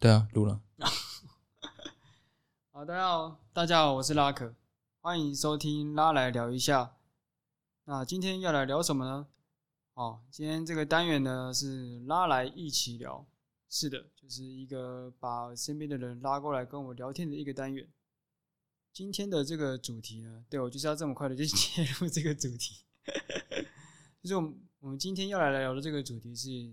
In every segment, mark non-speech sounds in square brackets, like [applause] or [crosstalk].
对啊，录了。好，大家好，大家好，我是拉可，欢迎收听拉来聊一下。那今天要来聊什么呢？哦，今天这个单元呢是拉来一起聊，是的，就是一个把身边的人拉过来跟我聊天的一个单元。今天的这个主题呢，对，我就是要这么快的就切入这个主题，[laughs] 就是我们我们今天要来聊的这个主题是。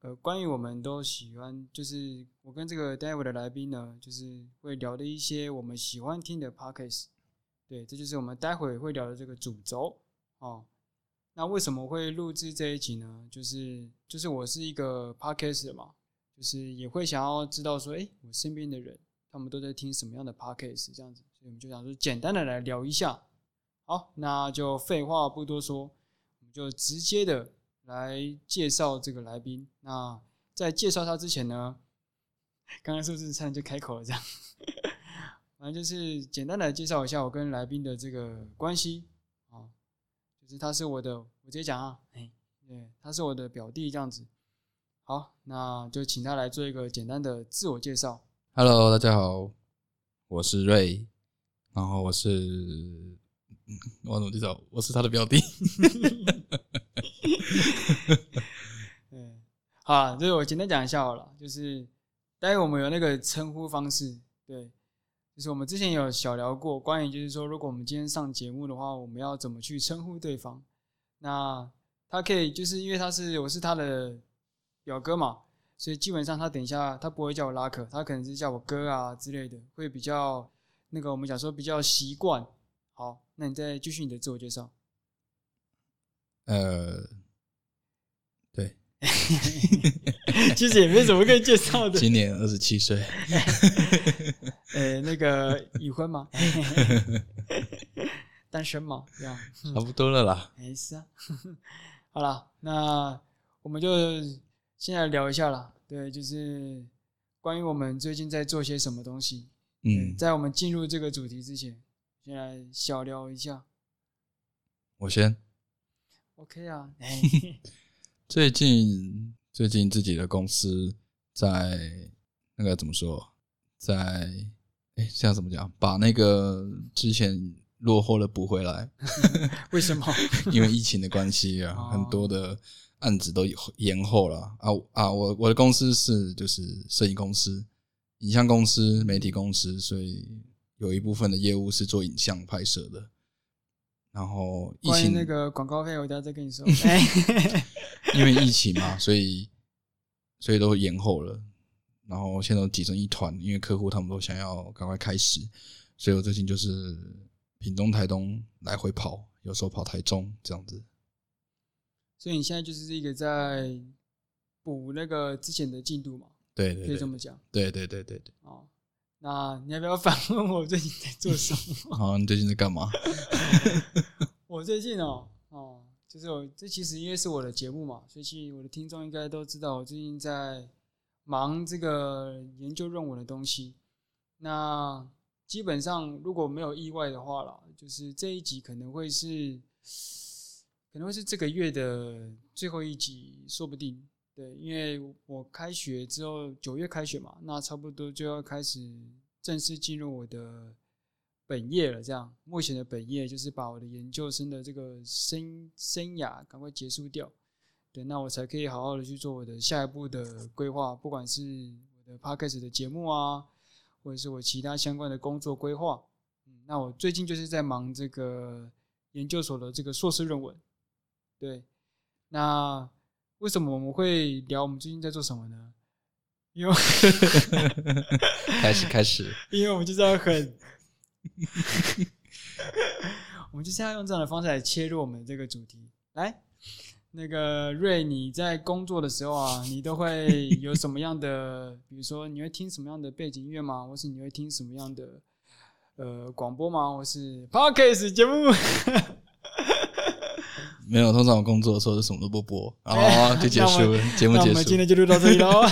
呃，关于我们都喜欢，就是我跟这个待会的来宾呢，就是会聊的一些我们喜欢听的 podcast。对，这就是我们待会会聊的这个主轴哦。那为什么会录制这一集呢？就是就是我是一个 podcast 嘛，就是也会想要知道说，哎，我身边的人他们都在听什么样的 podcast 这样子，所以我们就想说简单的来聊一下。好，那就废话不多说，我们就直接的。来介绍这个来宾。那在介绍他之前呢，[laughs] 刚刚是不是差点就开口了？这样，[laughs] 反正就是简单的介绍一下我跟来宾的这个关系啊，就是他是我的，我直接讲啊，哎，对，他是我的表弟这样子。好，那就请他来做一个简单的自我介绍。Hello，大家好，我是瑞，然后我是，我怎么介绍？我是他的表弟。[laughs] 嗯，[laughs] 好，就是我简单讲一下好了，就是待会我们有那个称呼方式，对，就是我们之前有小聊过关于，就是说如果我们今天上节目的话，我们要怎么去称呼对方？那他可以就是因为他是我是他的表哥嘛，所以基本上他等一下他不会叫我拉可，他可能是叫我哥啊之类的，会比较那个我们讲说比较习惯。好，那你再继续你的自我介绍。呃，[laughs] 其实也没什么可以介绍的。今年二十七岁，[laughs] 呃，那个已婚吗？[laughs] 单身吗？这样差不多了啦。没事啊，好了，那我们就先来聊一下啦。对，就是关于我们最近在做些什么东西。嗯，在我们进入这个主题之前，先来小聊一下。我先。OK 啊，最近最近自己的公司在那个怎么说，在哎，这样怎么讲？把那个之前落后的补回来。[laughs] 为什么？[laughs] 因为疫情的关系啊，很多的案子都延后了啊啊！我我的公司是就是摄影公司、影像公司、媒体公司，所以有一部分的业务是做影像拍摄的。然后疫情那个广告费，我等下再跟你说。[laughs] [laughs] 因为疫情嘛，所以所以都延后了。然后现在都挤成一团，因为客户他们都想要赶快开始，所以我最近就是屏东、台东来回跑，有时候跑台中这样子。所以你现在就是一个在补那个之前的进度嘛？对对，对，可以这么讲。对对对对对。哦。那你要不要反问我最近在做什么？好，[laughs] 你最近在干嘛？[laughs] 我最近哦哦，就是我这其实因为是我的节目嘛，所以其实我的听众应该都知道我最近在忙这个研究论文的东西。那基本上如果没有意外的话啦，就是这一集可能会是可能会是这个月的最后一集，说不定。对，因为我开学之后九月开学嘛，那差不多就要开始正式进入我的本业了。这样，目前的本业就是把我的研究生的这个生生涯赶快结束掉。对，那我才可以好好的去做我的下一步的规划，不管是我的 Podcast 的节目啊，或者是我其他相关的工作规划。嗯，那我最近就是在忙这个研究所的这个硕士论文。对，那。为什么我们会聊我们最近在做什么呢？因为开 [laughs] 始开始，[laughs] 因为我们就是要很，我们就是要用这样的方式来切入我们这个主题。来，那个瑞，你在工作的时候啊，你都会有什么样的？比如说，你会听什么样的背景音乐吗？或是你会听什么样的呃广播吗？或是 Podcast 节目？没有，通常我工作的时候就什么都不播，然后就结束了，节目结束。那我们今天就录到这里喽。[laughs]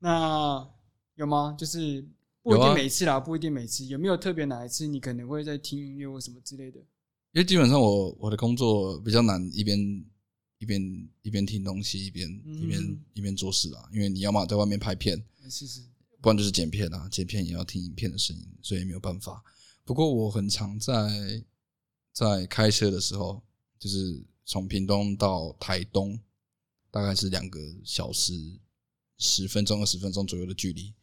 那有吗？就是不一定每次啦，不一定每次。有没有特别哪一次你可能会在听音乐或什么之类的？因为基本上我我的工作比较难，一边一边一边听东西，一边一边、嗯、一边做事啊。因为你要么在外面拍片，是是，不然就是剪片啊，剪片也要听影片的声音，所以没有办法。不过我很常在在开车的时候，就是从屏东到台东，大概是两个小时十分钟、二十分钟左右的距离。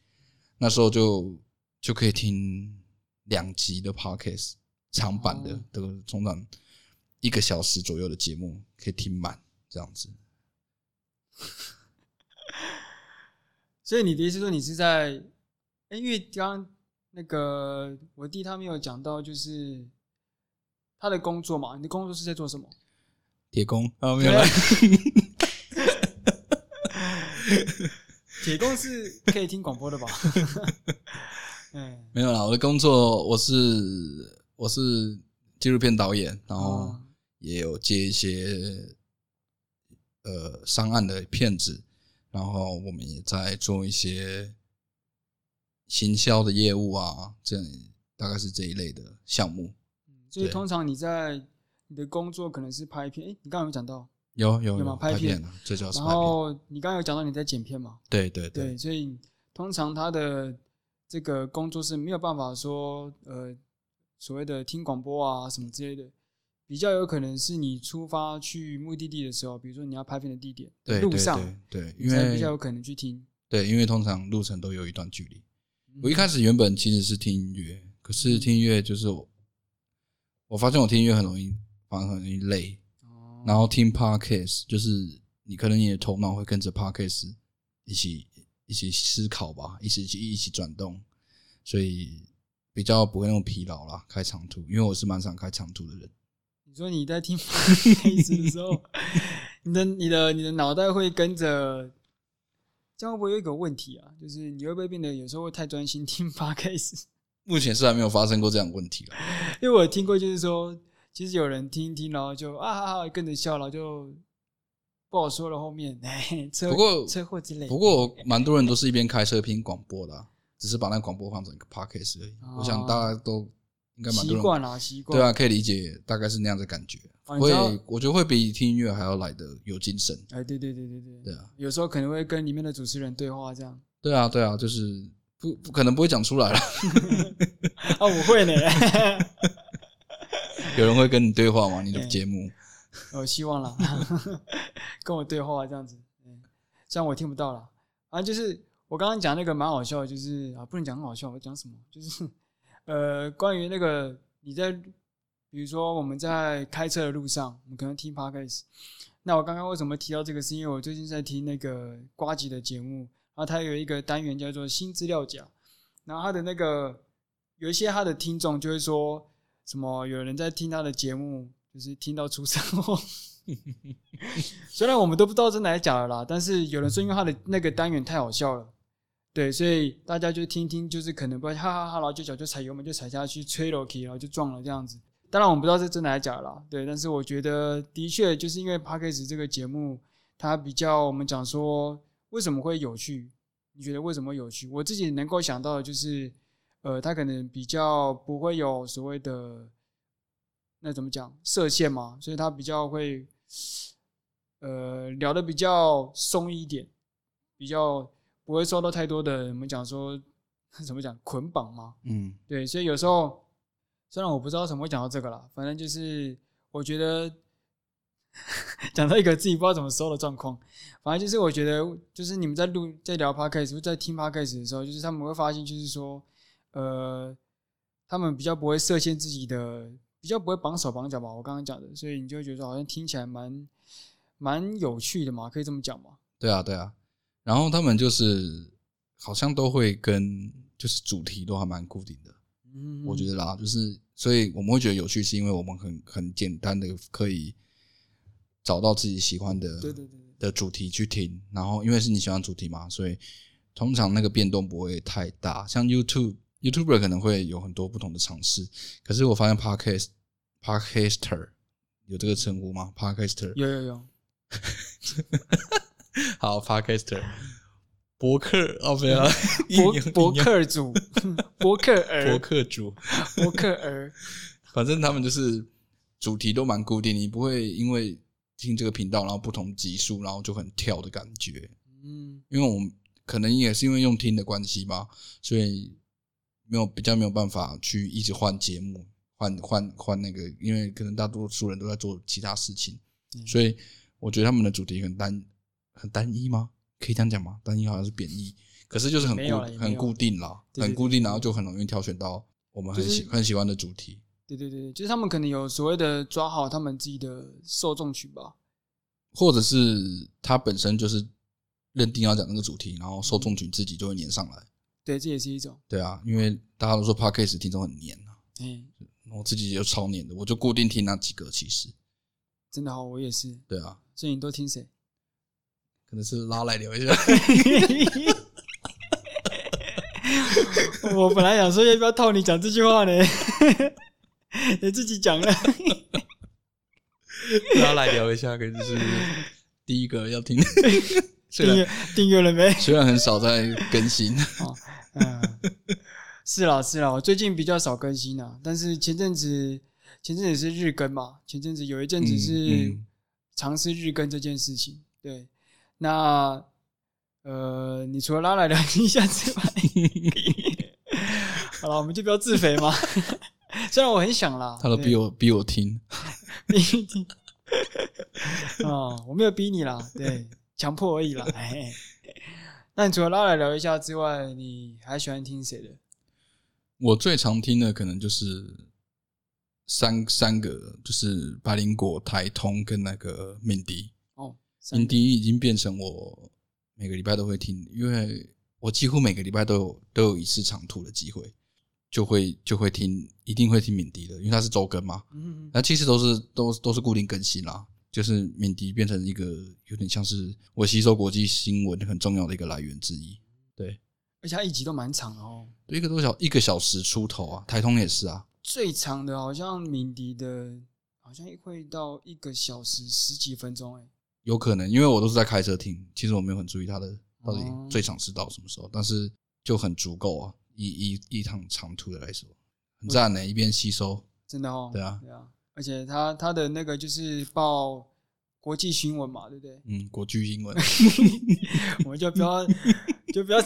那时候就就可以听两集的 podcast，长版的，这个通常一个小时左右的节目可以听满这样子。[laughs] 所以你的意思说，你是在？哎，因为刚刚。那个我弟他没有讲到，就是他的工作嘛。你的工作是在做什么？铁工啊，没有啦。[laughs] 铁工是可以听广播的吧？[laughs] 没有啦。我的工作我是我是纪录片导演，然后也有接一些呃商案的片子，然后我们也在做一些。行销的业务啊，这样大概是这一类的项目。所以通常你在你的工作可能是拍片，诶，你刚刚有讲到有有有，吗？拍片，这叫。然后你刚刚有讲到你在剪片嘛？对对对，对，所以通常他的这个工作是没有办法说，呃，所谓的听广播啊什么之类的，比较有可能是你出发去目的地的时候，比如说你要拍片的地点，对路上，对，对，因为比较有可能去听。对，因为通常路程都有一段距离。我一开始原本其实是听音乐，可是听音乐就是我，我发现我听音乐很容易，反而很容易累。然后听 podcast 就是你可能你的头脑会跟着 podcast 一起一起思考吧，一起一起一起转动，所以比较不会那么疲劳啦。开长途，因为我是蛮想开长途的人。你说你在听 podcast 的时候，[laughs] 你的你的你的脑袋会跟着。这样会不会有一个问题啊？就是你会不会变得有时候会太专心听 [laughs] Podcast？目前是还没有发生过这样的问题了。因为我听过，就是说，其实有人听一听，然后就啊哈哈跟着笑了，然后就不好说了。后面哎，车不过车祸之类。不过蛮多人都是一边开车听广播的，啊，只是把那广播放成一个 Podcast 而已。哦、我想大家都应该蛮多人习惯了，习惯对啊，可以理解，大概是那样的感觉。会，我觉得会比听音乐还要来得有精神。哎，对对对对对，对啊，有时候可能会跟里面的主持人对话，这样。对啊，对啊，就是不不可能不会讲出来了。[laughs] 啊，我会呢。[laughs] [laughs] 有人会跟你对话吗？你的节目？我希望啦，跟我对话这样子。虽然我听不到了。啊，就是我刚刚讲那个蛮好笑的，就是啊，不能讲很好笑，我讲什么？就是呃，关于那个你在。比如说我们在开车的路上，我们可能听 Podcast。那我刚刚为什么提到这个？是因为我最近在听那个瓜吉的节目，然后他有一个单元叫做“新资料夹”，然后他的那个有一些他的听众就会说什么，有人在听他的节目，就是听到出车祸。[laughs] 虽然我们都不知道真的还是假的啦，但是有人说因为他的那个单元太好笑了，对，所以大家就听听，就是可能不会哈哈哈，然后就脚就踩油门就踩下去，吹楼梯，然后就撞了这样子。当然，我们不知道是真的还是假的啦，对。但是我觉得，的确就是因为 Podcast 这个节目，它比较我们讲说为什么会有趣？你觉得为什么有趣？我自己能够想到的就是，呃，它可能比较不会有所谓的那怎么讲设限嘛，所以它比较会呃聊的比较松一点，比较不会受到太多的我们讲说怎么讲捆绑嘛，嗯，对。所以有时候。虽然我不知道为什么会讲到这个啦，反正就是我觉得 [laughs] 讲到一个自己不知道怎么收的状况，反正就是我觉得就是你们在录在聊 podcast 在听 podcast 的时候，就是他们会发现就是说，呃，他们比较不会设限自己的，比较不会绑手绑脚吧。我刚刚讲的，所以你就会觉得好像听起来蛮蛮有趣的嘛，可以这么讲嘛？对啊，对啊。然后他们就是好像都会跟就是主题都还蛮固定的。嗯，我觉得啦，就是所以我们会觉得有趣，是因为我们很很简单的可以找到自己喜欢的对对对的主题去听，然后因为是你喜欢主题嘛，所以通常那个变动不会太大。像 YouTube YouTuber 可能会有很多不同的尝试，可是我发现 Podcast Podcaster 有这个称呼吗？Podcaster 有有有，[laughs] [laughs] 好 Podcaster。博客哦，没有，[laughs] 博博客主，[laughs] 博客儿，博客主，博客儿，反正他们就是主题都蛮固定，你不会因为听这个频道，然后不同集数，然后就很跳的感觉。嗯，因为我们可能也是因为用听的关系吧，所以没有比较没有办法去一直换节目，换换换那个，因为可能大多数人都在做其他事情，嗯、所以我觉得他们的主题很单很单一吗？可以这样讲吗？单一好像是贬义，可是就是很固很固定啦，对对对对，很固定，然后就很容易挑选到我们很喜、就是、很喜欢的主题。对对对，就是他们可能有所谓的抓好他们自己的受众群吧，或者是他本身就是认定要讲那个主题，然后受众群自己就会黏上来。对，这也是一种。对啊，因为大家都说 Podcast 听众很黏啊，嗯，我自己就超黏的，我就固定听那几个。其实真的好，我也是。对啊，所以你都听谁？可能是拉来聊一下。我本来想说要不要套你讲这句话呢。[laughs] 你自己讲了，[laughs] 拉来聊一下，可能是第一个要听。[laughs] 订阅订阅了没？虽然很少在更新。哦，嗯，是啦是啦，我最近比较少更新啦，但是前阵子前阵子是日更嘛，前阵子有一阵子是尝试日更这件事情。对，那呃，你除了拉来聊一下之外，[laughs] 好了，我们就不要自肥嘛。[laughs] 虽然我很想啦，他都逼我逼我听，逼你听啊，我没有逼你啦，对，强迫而已啦。哎，那你除了拉来聊一下之外，你还喜欢听谁的？我最常听的可能就是三三个，就是百灵果、台通跟那个敏迪。哦，敏迪已经变成我每个礼拜都会听，因为我几乎每个礼拜都有都有一次长途的机会。就会就会听，一定会听敏迪的，因为它是周更嘛。嗯，那其实都是都都是固定更新啦。就是敏迪变成一个有点像是我吸收国际新闻很重要的一个来源之一。对，而且它一集都蛮长的哦，一个多小一个小时出头啊。台通也是啊，最长的好像敏迪的，好像会到一个小时十几分钟哎。有可能，因为我都是在开车听，其实我没有很注意它的到底最长是到什么时候，但是就很足够啊。一一一趟长途的来说，很赞呢，一边吸收，真的哦，对啊，对啊，而且他他的那个就是报国际新闻嘛，对不对？嗯，国际新闻，[laughs] 我们就不要就不要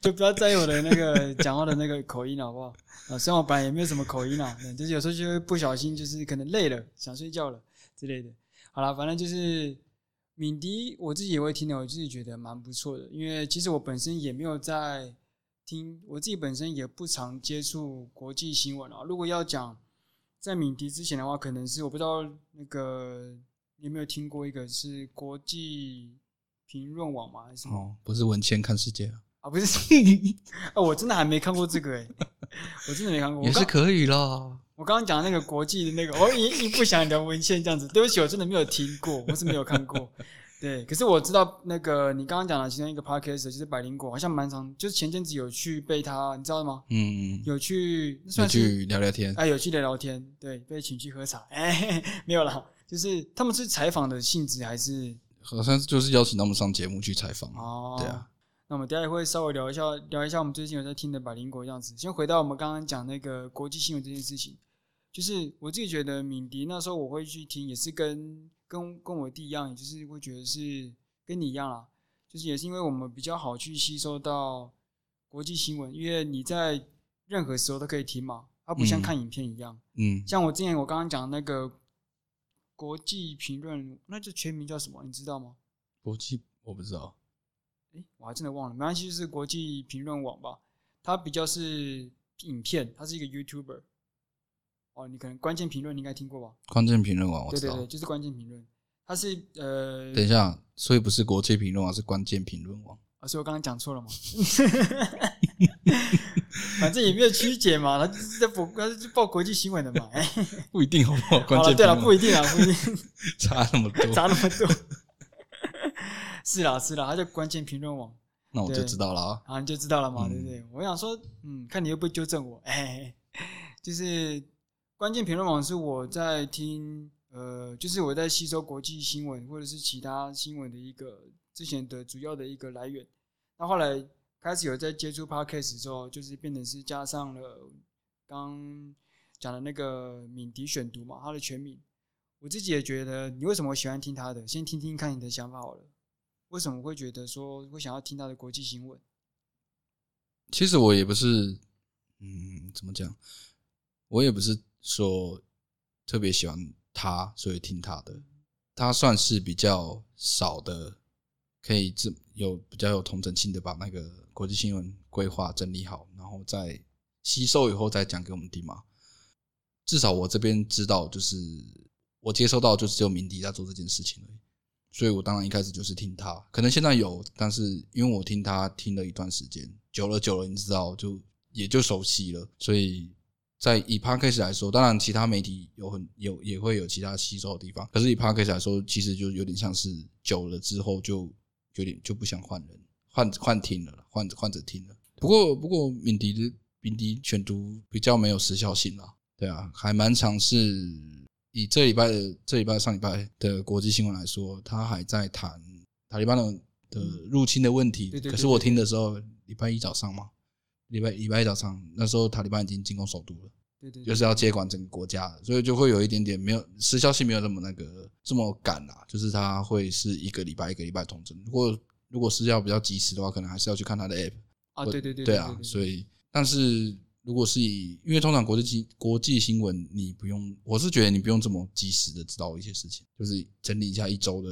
就不要在意我的那个讲话的那个口音好不好？啊，虽然我本来也没有什么口音啊，就是有时候就会不小心，就是可能累了，想睡觉了之类的。好了，反正就是。敏迪，我自己也会听的，我自己觉得蛮不错的。因为其实我本身也没有在听，我自己本身也不常接触国际新闻啊。如果要讲在敏迪之前的话，可能是我不知道那个有没有听过一个是国际评论网吗？还是什么？哦，不是文茜看世界啊？啊，不是，啊，[laughs] 我真的还没看过这个诶、欸，我真的没看过。也是可以啦。我刚刚讲的那个国际的那个，我一一不想聊文献这样子，对不起，我真的没有听过，我是没有看过。对，可是我知道那个你刚刚讲的其中一个 podcast 就是百灵果，好像蛮长，就是前阵子有去被他，你知道吗？嗯，有去去聊聊天，哎，有去聊聊天，对，被请去喝茶，哎，没有啦，就是他们是采访的性质还是？好像就是邀请他们上节目去采访哦，对啊。那我们等下也会稍微聊一下，聊一下我们最近有在听的百灵果这样子。先回到我们刚刚讲那个国际新闻这件事情。就是我自己觉得敏迪那时候我会去听，也是跟跟跟我弟一样，也就是会觉得是跟你一样啦，就是也是因为我们比较好去吸收到国际新闻，因为你在任何时候都可以听嘛，它不像看影片一样。嗯，像我之前我刚刚讲那个国际评论，那就全名叫什么？你知道吗？国际我不知道，诶，我还真的忘了，没关系，就是国际评论网吧，它比较是影片，它是一个 YouTuber。哦，你可能关键评论你应该听过吧？关键评论网，我知道，对对对，就是关键评论。它是呃，等一下，所以不是国际评论网，是关键评论网。啊，所以我刚刚讲错了嘛？[laughs] 反正也没有曲解嘛，他就是在报，他是报国际新闻的嘛。[laughs] 不一定好不好？[laughs] 关键对了，不一定啊，不一定，差那么多，差那么多。是啦，是啦，他叫关键评论网。那我就知道了啊，啊，你就知道了嘛，对不对？我想说，嗯，看你又不纠正我，哎，就是。关键评论网是我在听，呃，就是我在吸收国际新闻或者是其他新闻的一个之前的主要的一个来源。那后来开始有在接触 Podcast 之后，就是变成是加上了刚讲的那个敏迪选读嘛，他的全名。我自己也觉得，你为什么喜欢听他的？先听听看你的想法好了。为什么会觉得说会想要听他的国际新闻？其实我也不是，嗯，怎么讲？我也不是说特别喜欢他，所以听他的。他算是比较少的，可以这有比较有同整性的把那个国际新闻规划整理好，然后再吸收以后再讲给我们听嘛。至少我这边知道，就是我接收到，就只有敏迪在做这件事情而已。所以我当然一开始就是听他，可能现在有，但是因为我听他听了一段时间，久了久了，你知道，就也就熟悉了。所以在以 Podcast 来说，当然其他媒体有很有也会有其他吸收的地方，可是以 Podcast 来说，其实就有点像是久了之后就有点就不想换人，换换听了，换着换着听了。不过不过敏迪的敏迪选读比较没有时效性啦。对啊，还蛮尝试以这礼拜的这礼拜上礼拜的国际新闻来说，他还在谈塔利班的的入侵的问题。可是我听的时候，礼拜一早上嘛，礼拜礼拜一早上那时候塔利班已经进攻首都了，对对，就是要接管整个国家，所以就会有一点点没有时效性，没有那么那个这么赶啊。就是他会是一个礼拜一个礼拜通知。如果如果是要比较及时的话，可能还是要去看他的 app 啊。对对对，对啊。所以，但是。如果是以，因为通常国际国际新闻，你不用，我是觉得你不用这么及时的知道一些事情，就是整理一下一周的，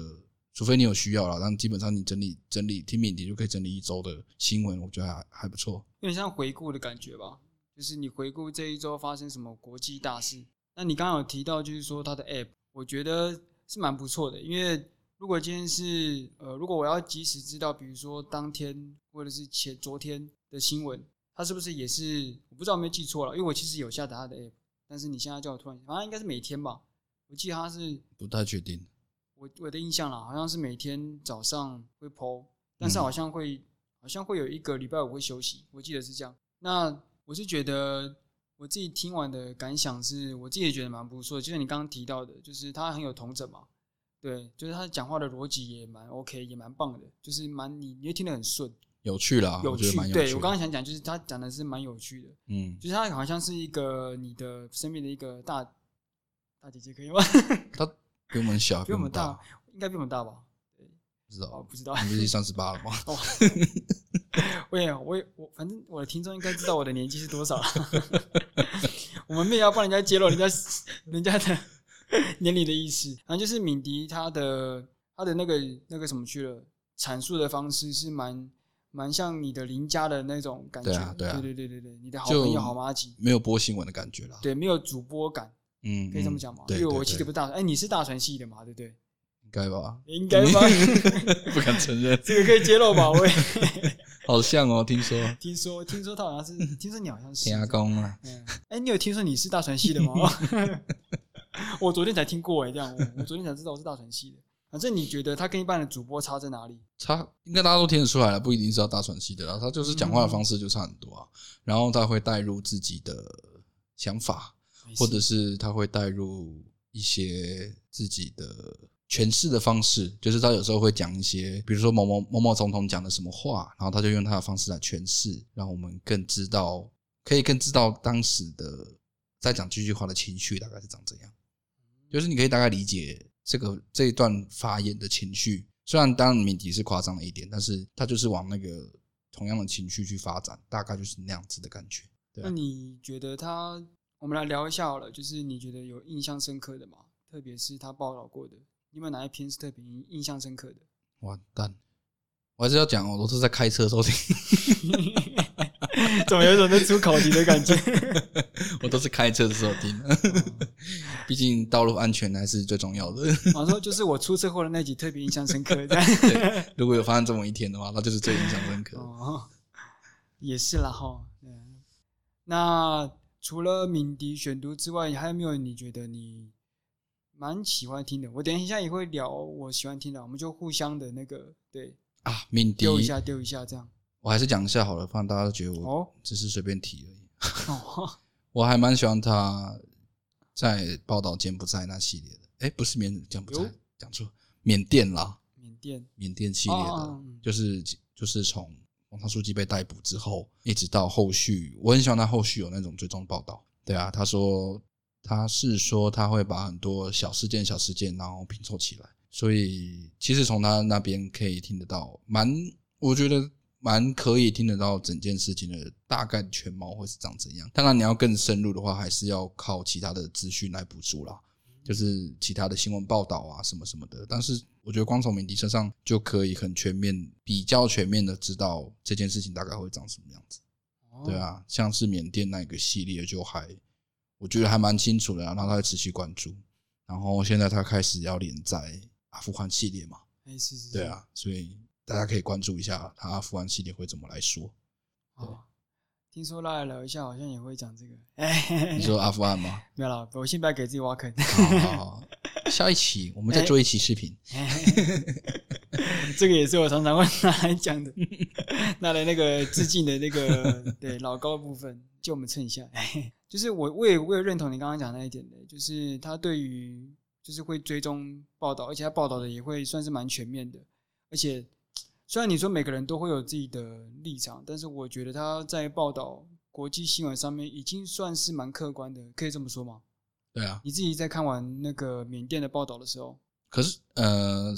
除非你有需要啦，但基本上你整理整理听敏迪就可以整理一周的新闻，我觉得还还不错。有点像回顾的感觉吧，就是你回顾这一周发生什么国际大事。那你刚刚有提到，就是说它的 App，我觉得是蛮不错的，因为如果今天是呃，如果我要及时知道，比如说当天或者是前昨天的新闻。他是不是也是？我不知道有没有记错了，因为我其实有下载他的 app，但是你现在叫我突然，好像应该是每天吧？我记得他是不太确定。我我的印象啦，好像是每天早上会 po，但是好像会、嗯、好像会有一个礼拜五会休息，我记得是这样。那我是觉得我自己听完的感想是，我自己也觉得蛮不错的，就像你刚刚提到的，就是他很有同整嘛，对，就是他讲话的逻辑也蛮 OK，也蛮棒的，就是蛮你你会听得很顺。有趣啦，有趣，我觉得蛮有趣的。对，我刚刚想讲，就是他讲的是蛮有趣的，嗯，就是他好像是一个你的身边的一个大大姐姐，可以吗？[laughs] 他比我们小，比我们大，应该比我们大吧？对，不知道，哦、不知道，你不是三十八了吗？[laughs] 哦，我也，我也，我反正我的听众应该知道我的年纪是多少了。[laughs] 我们没有要帮人家揭露人家人家的年龄的意思，反正就是敏迪他的他的那个那个什么去了阐述的方式是蛮。蛮像你的邻家的那种感觉，对啊，对啊，对对对对对，你的好朋友好妈吉，没有播新闻的感觉了，对，没有主播感，嗯，可以这么讲吗？因为我记得不是大，哎，你是大传系的嘛，对不对？应该吧？应该吧？[laughs] 不敢承认，这个可以揭露吧？喂，[laughs] 好像哦，听说，听说，听说他好像是，[laughs] 听说你好像是天公啊，嗯，哎，你有听说你是大传系的吗？我昨天才听过哎，这样，我昨天才知道我是大传系的。反正你觉得他跟一般的主播差在哪里？差应该大家都听得出来了，不一定是要大喘气的，然后他就是讲话的方式就差很多啊。然后他会带入自己的想法，或者是他会带入一些自己的诠释的方式，就是他有时候会讲一些，比如说某某某某总统讲的什么话，然后他就用他的方式来诠释，让我们更知道，可以更知道当时的在讲这句话的情绪大概是长怎样，就是你可以大概理解。这个这一段发言的情绪，虽然当然敏迪是夸张了一点，但是他就是往那个同样的情绪去发展，大概就是那样子的感觉。对啊。那你觉得他？我们来聊一下好了，就是你觉得有印象深刻的吗？特别是他报道过的，有没有哪一篇是特别印象深刻的？完蛋，我还是要讲哦，我都是在开车收听。[laughs] [laughs] 怎么有一种在出考题的感觉？[laughs] 我都是开车的时候听，毕竟道路安全还是最重要的。我说就是我出车祸的那集特别印象深刻。[laughs] 对，如果有发生这么一天的话，那就是最印象深刻。哦，也是啦哈。那除了敏迪选读之外，还有没有你觉得你蛮喜欢听的？我等一下也会聊我喜欢听的，我们就互相的那个对啊，敏迪丢一下丢一下这样。我还是讲一下好了，不然大家都觉得我只是随便提而已。哦，[laughs] 我还蛮喜欢他在报道柬埔寨那系列的。哎，不是缅柬埔寨，讲错，缅甸啦。缅甸，缅甸系列的，就是就是从王昌书记被逮捕之后，一直到后续，我很喜欢他后续有那种追踪报道。对啊，他说他是说他会把很多小事件、小事件然后拼凑起来，所以其实从他那边可以听得到，蛮我觉得蛮可以听得到整件事情的大概全貌会是长怎样。当然你要更深入的话，还是要靠其他的资讯来补足啦，就是其他的新闻报道啊什么什么的。但是我觉得光从敏迪身上就可以很全面、比较全面的知道这件事情大概会长什么样子。对啊，像是缅甸那个系列就还。我觉得还蛮清楚的，然后他会持续关注，然后现在他开始要连载阿富汗系列嘛，哎，是是，对啊，所以大家可以关注一下他阿富汗系列会怎么来说。哦，听说拉来聊一下，好像也会讲这个。哎，[laughs] 你说阿富汗吗？[laughs] 没有了，我先不要给自己挖坑。好好好，下一期我们再做一期视频。[laughs] 这个也是我常常会拿来讲的，拿来那个致敬的那个对老高的部分，就我们蹭一下。就是我，我也我也认同你刚刚讲那一点的，就是他对于就是会追踪报道，而且他报道的也会算是蛮全面的。而且虽然你说每个人都会有自己的立场，但是我觉得他在报道国际新闻上面已经算是蛮客观的，可以这么说吗？对啊。你自己在看完那个缅甸的报道的时候，可是呃，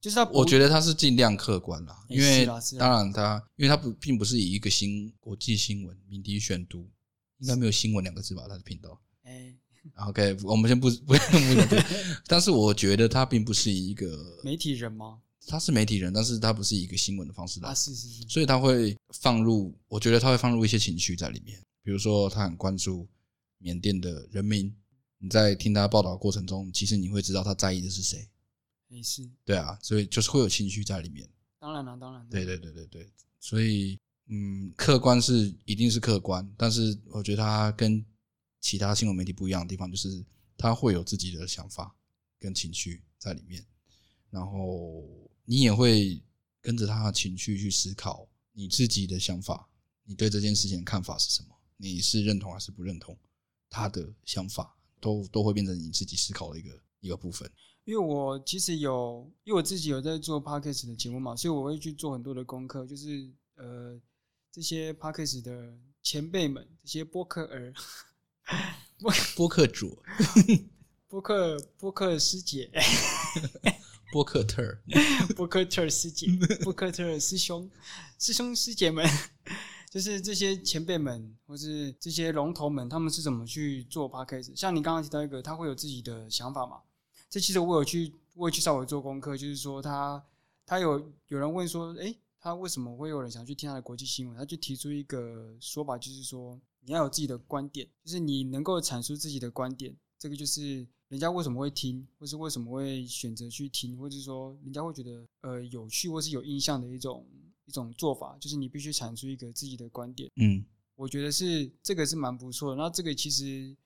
就是他，我觉得他是尽量客观啦，因为当然他，因为他不并不是以一个新国际新闻敏迪选读。应该没有新闻两个字吧？他的频道。哎，OK，我们先不不。[laughs] 但是我觉得他并不是一个媒体人吗？他是媒体人，但是他不是以一个新闻的方式来。啊，是是是。所以他会放入，我觉得他会放入一些情绪在里面。比如说，他很关注缅甸的人民。你在听他报道的过程中，其实你会知道他在意的是谁。没事。对啊，所以就是会有情绪在里面。当然了，当然。对对对对对，所以。嗯，客观是一定是客观，但是我觉得他跟其他新闻媒体不一样的地方，就是他会有自己的想法跟情绪在里面，然后你也会跟着他的情绪去思考你自己的想法，你对这件事情的看法是什么？你是认同还是不认同他的想法，都都会变成你自己思考的一个一个部分。因为我其实有，因为我自己有在做 podcast 的节目嘛，所以我会去做很多的功课，就是呃。这些 Podcast 的前辈们，这些播客儿，[laughs] 播播客主，播客播客师姐，[laughs] 播客特，尔，波克特师姐，[laughs] 波克特师兄，师兄师姐们，[laughs] 就是这些前辈们，或是这些龙头们，他们是怎么去做 Podcast？像你刚刚提到一个，他会有自己的想法嘛？这其实我有去，我有去稍微做功课，就是说他他有有人问说，诶。他为什么会有人想去听他的国际新闻？他就提出一个说法，就是说你要有自己的观点，就是你能够阐述自己的观点，这个就是人家为什么会听，或是为什么会选择去听，或者是说人家会觉得呃有趣或是有印象的一种一种做法，就是你必须阐述一个自己的观点。嗯，我觉得是这个是蛮不错的。那这个其实。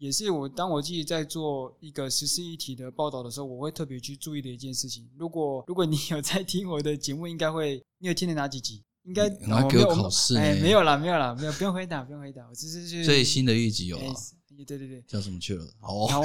也是我当我自己在做一个时事议题的报道的时候，我会特别去注意的一件事情。如果如果你有在听我的节目，应该会你有听的哪几集？应该给我考试哎，没有啦，没有啦，没有，不用回答，不用回答。我只是去最新的一集有啊，对对对，叫什么去了？好，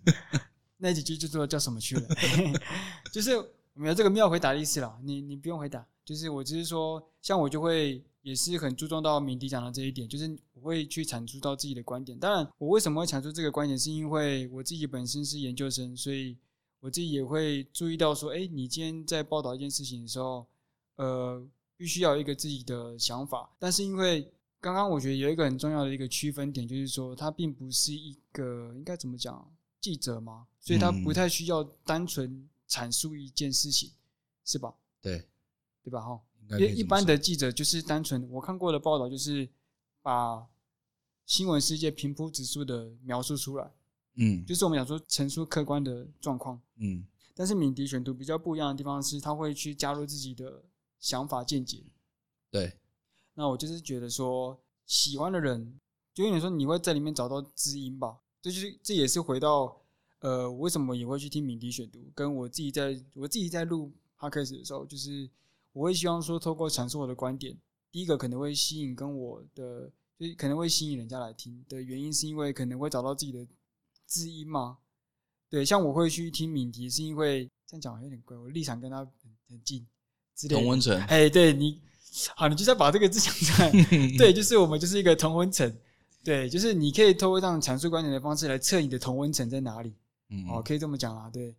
[laughs] 那几句就说叫什么去了？[laughs] 就是没有这个没有回答的意思了。你你不用回答，就是我只是说，像我就会。也是很注重到敏迪讲的这一点，就是我会去阐述到自己的观点。当然，我为什么会阐述这个观点，是因为我自己本身是研究生，所以我自己也会注意到说，哎，你今天在报道一件事情的时候，呃，必须要有一个自己的想法。但是因为刚刚我觉得有一个很重要的一个区分点，就是说他并不是一个应该怎么讲记者嘛，所以他不太需要单纯阐述一件事情，是吧？对，对吧？哈。因为一般的记者就是单纯，我看过的报道就是把新闻世界平铺直叙的描述出来，嗯，就是我们讲说陈述客观的状况，嗯，但是敏迪选读比较不一样的地方是，他会去加入自己的想法见解，对，那我就是觉得说喜欢的人，就有点说你会在里面找到知音吧，这就是这也是回到呃，为什么也会去听敏迪选读，跟我自己在我自己在录 podcast 的时候，就是。我会希望说，透过阐述我的观点，第一个可能会吸引跟我的，就可能会吸引人家来听的原因，是因为可能会找到自己的知音嘛。对，像我会去听敏迪，是因为这样讲有点怪，我立场跟他很近。同温层。哎，对你，[laughs] 好，你就再把这个字讲出来。[laughs] 对，就是我们就是一个同温层。对，就是你可以透过这样阐述观点的方式来测你的同温层在哪里。嗯，哦，可以这么讲啊。对，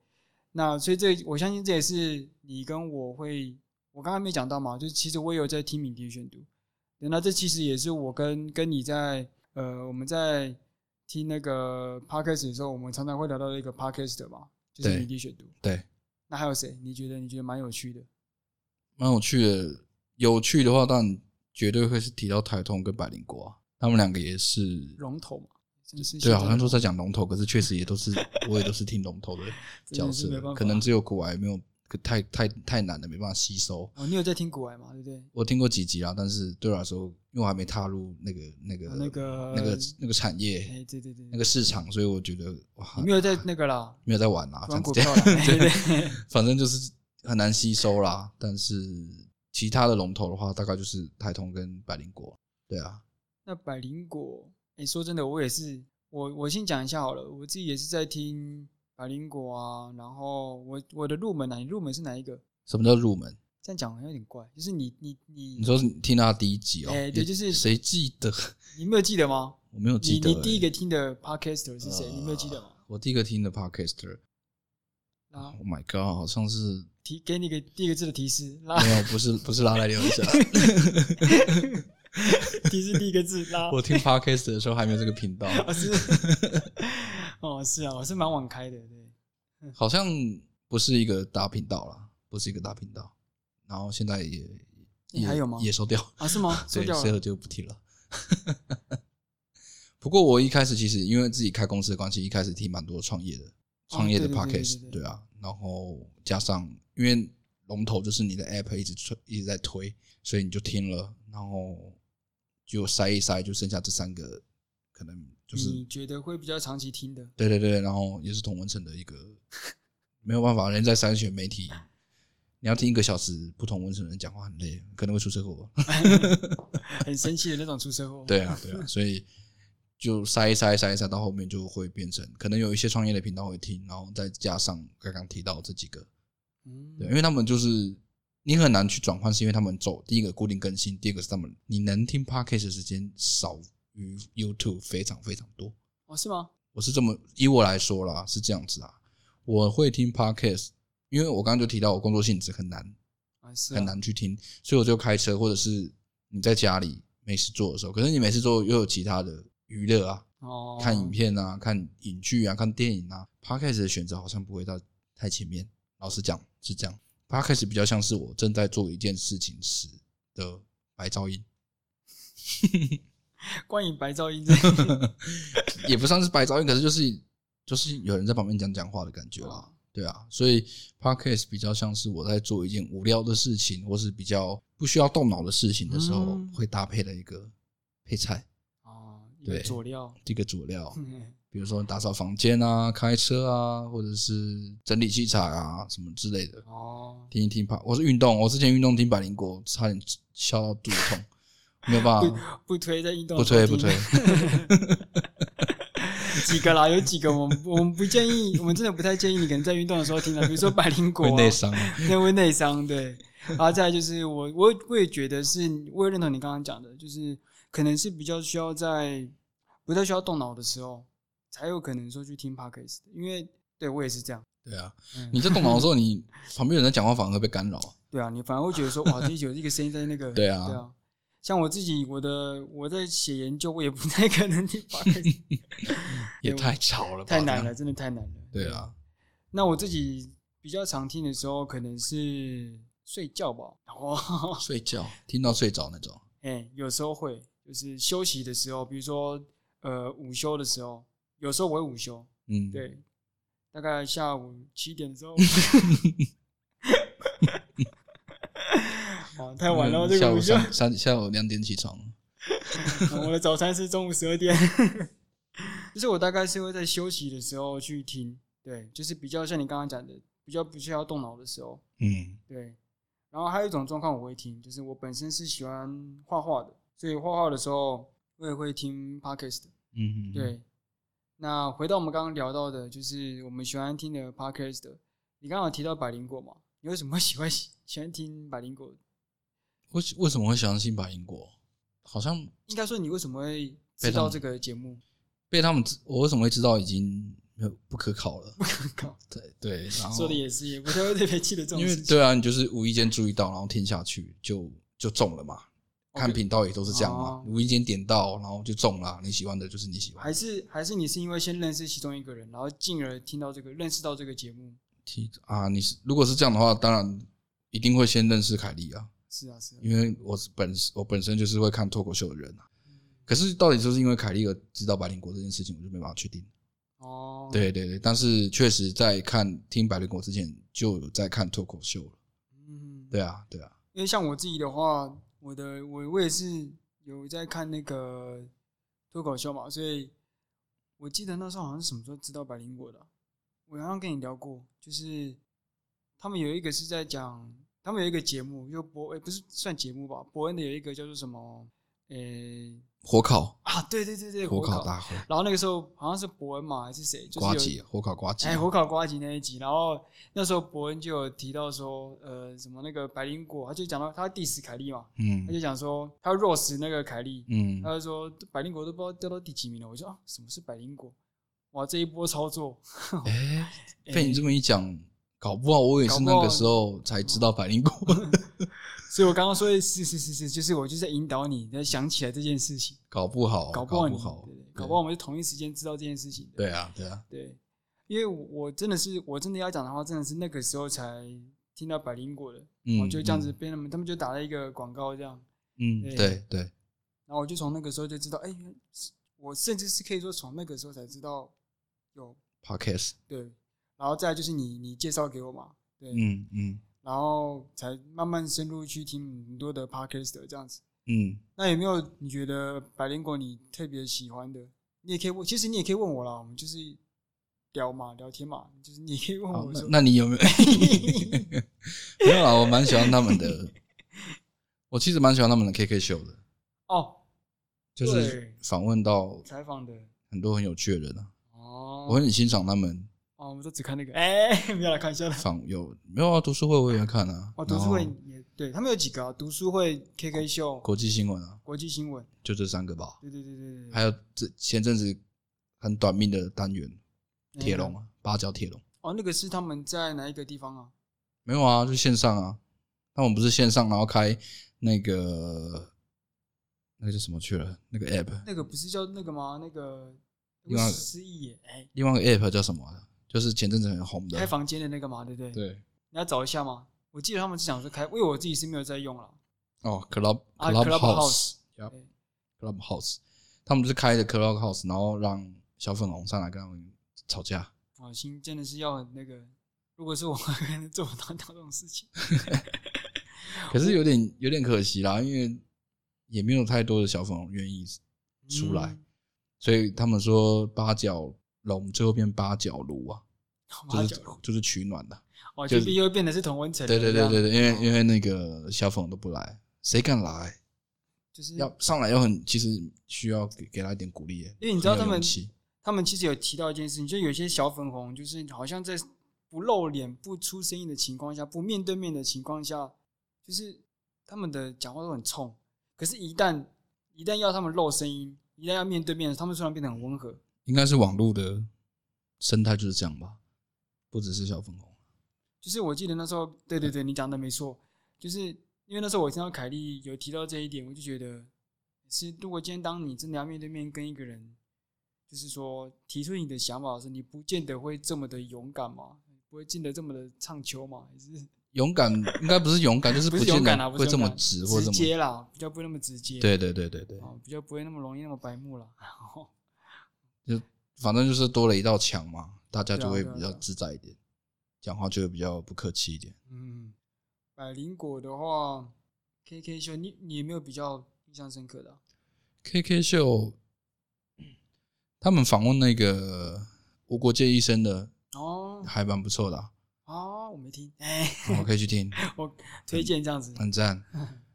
那所以这我相信这也是你跟我会，我刚刚没讲到嘛，就是其实我也有在听敏迪选读。那这其实也是我跟跟你在呃我们在听那个 podcast 的时候，我们常常会聊到一个 podcast 的嘛，就是敏迪选读。对。那还有谁？你觉得你觉得蛮有趣的？蛮有趣的，有趣的话，当然绝对会是提到台通跟百灵果啊，他们两个也是龙头嘛。对，好像都在讲龙头，可是确实也都是，[laughs] 我也都是听龙头的角色，可能只有股癌没有，太太太难了，没办法吸收。哦，你有在听股癌吗？对不对？我听过几集啊，但是对我来说，因为我还没踏入那个那个那个那个那个产业，哎，对对对，那个市场，所以我觉得哇，你没有在那个啦，没有在玩啦，玩股票啦，[laughs] 对对，反正就是很难吸收啦。但是其他的龙头的话，大概就是台通跟百灵果，对啊。那百灵果，哎，说真的，我也是。我我先讲一下好了，我自己也是在听百灵果啊，然后我我的入门啊，你入门是哪一个？什么叫入门？这样讲好像有点怪，就是你你你你说你听他第一集哦？哎，对，就是谁记得？你没有记得吗？我没有记得。你你第一个听的 Podcaster 是谁？你没有记得吗？我第一个听的 Podcaster，Oh my God，好像是提给你个第一个字的提示，拉没有，不是不是拉来聊一下。[laughs] 提示第一个字拉。[laughs] 我听 podcast 的时候还没有这个频道。[laughs] 哦是，哦是啊，我是蛮晚开的，对。好像不是一个大频道啦，不是一个大频道。然后现在也，你还有吗？也收掉啊？是吗？收掉了，所以就不提了。不过我一开始其实因为自己开公司的关系，一开始听蛮多创业的创业的 podcast，对啊。然后加上因为龙头就是你的 app 一直推一直在推，所以你就听了，然后。就筛一筛，就剩下这三个，可能就是你觉得会比较长期听的。对对对，然后也是同温层的一个，[laughs] 没有办法，人在筛选媒体，你要听一个小时不同温层的人讲话很累，可能会出车祸，[laughs] 很生气的那种出车祸。对啊对啊，所以就筛一筛筛一筛，到后面就会变成可能有一些创业的频道会听，然后再加上刚刚提到这几个，嗯，对，因为他们就是。你很难去转换，是因为他们走第一个固定更新，第二个是他们你能听 podcast 的时间少于 YouTube 非常非常多。哦，是吗？我是这么以我来说啦，是这样子啊。我会听 podcast，因为我刚刚就提到我工作性质很难，啊是啊，很难去听，所以我就开车或者是你在家里没事做的时候，可是你没事做又有其他的娱乐啊，哦，看影片啊，看影剧啊，看电影啊，podcast 的选择好像不会到太前面。老实讲是这样。，podcast 比较像是我正在做一件事情时的白噪音，[laughs] 关于白噪音，也不算是白噪音，可是就是就是有人在旁边讲讲话的感觉啦。对啊，所以 Podcast 比较像是我在做一件无聊的事情，或是比较不需要动脑的事情的时候，会搭配的一个配菜。哦，对，佐料，这个佐料。嗯比如说打扫房间啊，开车啊，或者是整理器材啊，什么之类的。哦，听一听吧。我是运动，我之前运动听百灵果，差点笑到肚子痛，没有办法。[laughs] 不推在运动，不推不推。[laughs] 几个啦，有几个我们我们不建议，我们真的不太建议你可能在运动的时候听的。比如说百灵果，会内伤，对会内伤。对，然后再来就是我我我也觉得是，我也认同你刚刚讲的，就是可能是比较需要在不太需要动脑的时候。才有可能说去听 Podcast，因为对我也是这样。对啊，你在动脑的时候，你 [laughs] 旁边有人在讲话，反而会被干扰。对啊，你反而会觉得说，哇，这有一个声音在那个。[laughs] 对啊，对啊。像我自己，我的我在写研究，我也不太可能听 Podcast，[laughs] 也太吵了吧，太难了，真的太难了。对啊。那我自己比较常听的时候，可能是睡觉吧。哦，睡觉，听到睡着那种。哎，有时候会，就是休息的时候，比如说呃午休的时候。有时候我会午休，嗯，对，大概下午七点的时候，哦，太晚了，这个午休，下午三下午两点起床，[laughs] 我的早餐是中午十二点，[laughs] 就是我大概是会在休息的时候去听，对，就是比较像你刚刚讲的，比较不需要动脑的时候，嗯，对，然后还有一种状况我会听，就是我本身是喜欢画画的，所以画画的时候我也会听 Podcast，嗯，对。那回到我们刚刚聊到的，就是我们喜欢听的 podcast 的。你刚好提到百灵果嘛？你为什么会喜欢喜 [laughs] 喜欢听百灵果？为为什么会喜欢听百灵果？好像应该说，你为什么会知道这个节目？被他们知，我为什么会知道已经没有不可考了？不可考。对对，然后说的也是，也不太会特别记得这种。因为对啊，你就是无意间注意到，然后听下去就就中了嘛。看频道也都是这样嘛，无意间点到，然后就中了。你喜欢的就是你喜欢。还是还是你是因为先认识其中一个人，然后进而听到这个，认识到这个节目？听啊，你是如果是这样的话，当然一定会先认识凯莉啊。是啊，是啊。因为我本我本身就是会看脱口秀的人啊。可是到底就是因为凯莉而知道百灵果这件事情，我就没办法确定。哦。对对对，但是确实在看听百灵果之前就有在看脱口秀了。嗯。对啊，对啊。因为像我自己的话。我的我我也是有在看那个脱口秀嘛，所以我记得那时候好像是什么时候知道百灵果的，我好像跟你聊过，就是他们有一个是在讲，他们有一个节目，就博诶不是算节目吧，博恩的有一个叫做什么诶。火烤啊，对对对对，火烤大会。然后那个时候好像是伯恩嘛，还是谁？就是火烤瓜吉。哎，火烤瓜吉那一集，然后那时候伯恩就有提到说，呃，什么那个白灵果，他就讲到他 diss 凯莉嘛，嗯，他就讲说他 roast 那个凯莉，嗯，他就说白灵果都不知道掉到第几名了。我说啊，什么是白灵果？哇，这一波操作，[laughs] 哎，被你这么一讲，搞不好我也是那个时候才知道百灵果。[laughs] 所以我刚刚说的是是是是，就是我就在引导你，在想起来这件事情。搞不好，搞不好，搞不好，对对，搞不好我们是同一时间知道这件事情。对啊，对啊，对，因为我真的是，我真的要讲的话，真的是那个时候才听到百灵果的，我就这样子被他们，他们就打了一个广告，这样。嗯，对对。然后我就从那个时候就知道，哎，我甚至是可以说从那个时候才知道有 Podcast。对，然后再就是你你介绍给我嘛，对，嗯嗯。然后才慢慢深入去听很多的 podcast 这样子。嗯，那有没有你觉得百灵果你特别喜欢的？你也可以问，其实你也可以问我啦，我们就是聊嘛，聊天嘛，就是你可以问我说。那，那你有没有？[laughs] 没有啦，我蛮喜欢他们的。我其实蛮喜欢他们的 KK 秀的。哦，就是访问到采访的很多很有趣的人啊。哦，我很欣赏他们。哦，我们都只看那个，哎、[laughs] 欸，不要来看一下了。放有没有啊？读书会我也看啊。哦，读书会也对他们有几个啊？读书会、KK 秀、国际新闻啊。国际新闻就这三个吧。对对对对对。还有这前阵子很短命的单元，铁笼啊，八角铁笼。哦，那个是他们在哪一个地方啊？没有啊，就线上啊。他们不是线上，然后开那个那个叫什么去了？那个 app。那个不是叫那个吗？那个另外失忆耶。哎，另外一个 app 叫什么？就是前阵子很红的开房间的那个嘛，对不对？对，你要找一下吗？我记得他们是想说开，因为我自己是没有在用了。哦，Club Clubhouse，Clubhouse，他们不是开的 Clubhouse，然后让小粉红上来跟他们吵架。哦，心真的是要很那个，如果是我，可能做不到这种事情。[laughs] 可是有点有点可惜啦，因为也没有太多的小粉红愿意出来，嗯、所以他们说八角。龙最后变八角炉啊，就是就是取暖的，哦，就又会变得是同温层。对对对对对，因为因为那个小粉都不来，谁敢来？就是要上来要很，其实需要给给他一点鼓励。因为你知道他们，他们其实有提到一件事情，就有些小粉红，就是好像在不露脸、不出声音的情况下，不面对面的情况下，就是他们的讲话都很冲。可是，一旦一旦要他们露声音，一旦要面对面，他们突然变得很温和。应该是网络的生态就是这样吧，不只是小粉红。就是我记得那时候，对对对，你讲的没错。就是因为那时候我听到凯莉有提到这一点，我就觉得是，如果今天当你真的要面对面跟一个人，就是说提出你的想法的时候，你不见得会这么的勇敢嘛，不会见得这么的唱秋嘛，还是 [laughs] 勇敢？应该不是勇敢，就是不见得会这么直或直接啦，比较不会那么直接。对对对对对，比较不会那么容易那么白目了。[laughs] 就反正就是多了一道墙嘛，大家就会比较自在一点，讲话就会比较不客气一点。嗯，百灵果的话，KK 秀，你你有没有比较印象深刻的啊？KK 秀，他们访问那个无国界医生的哦，还蛮不错的啊。哦，我没听，哎，我可以去听，[laughs] 我推荐这样子，很赞。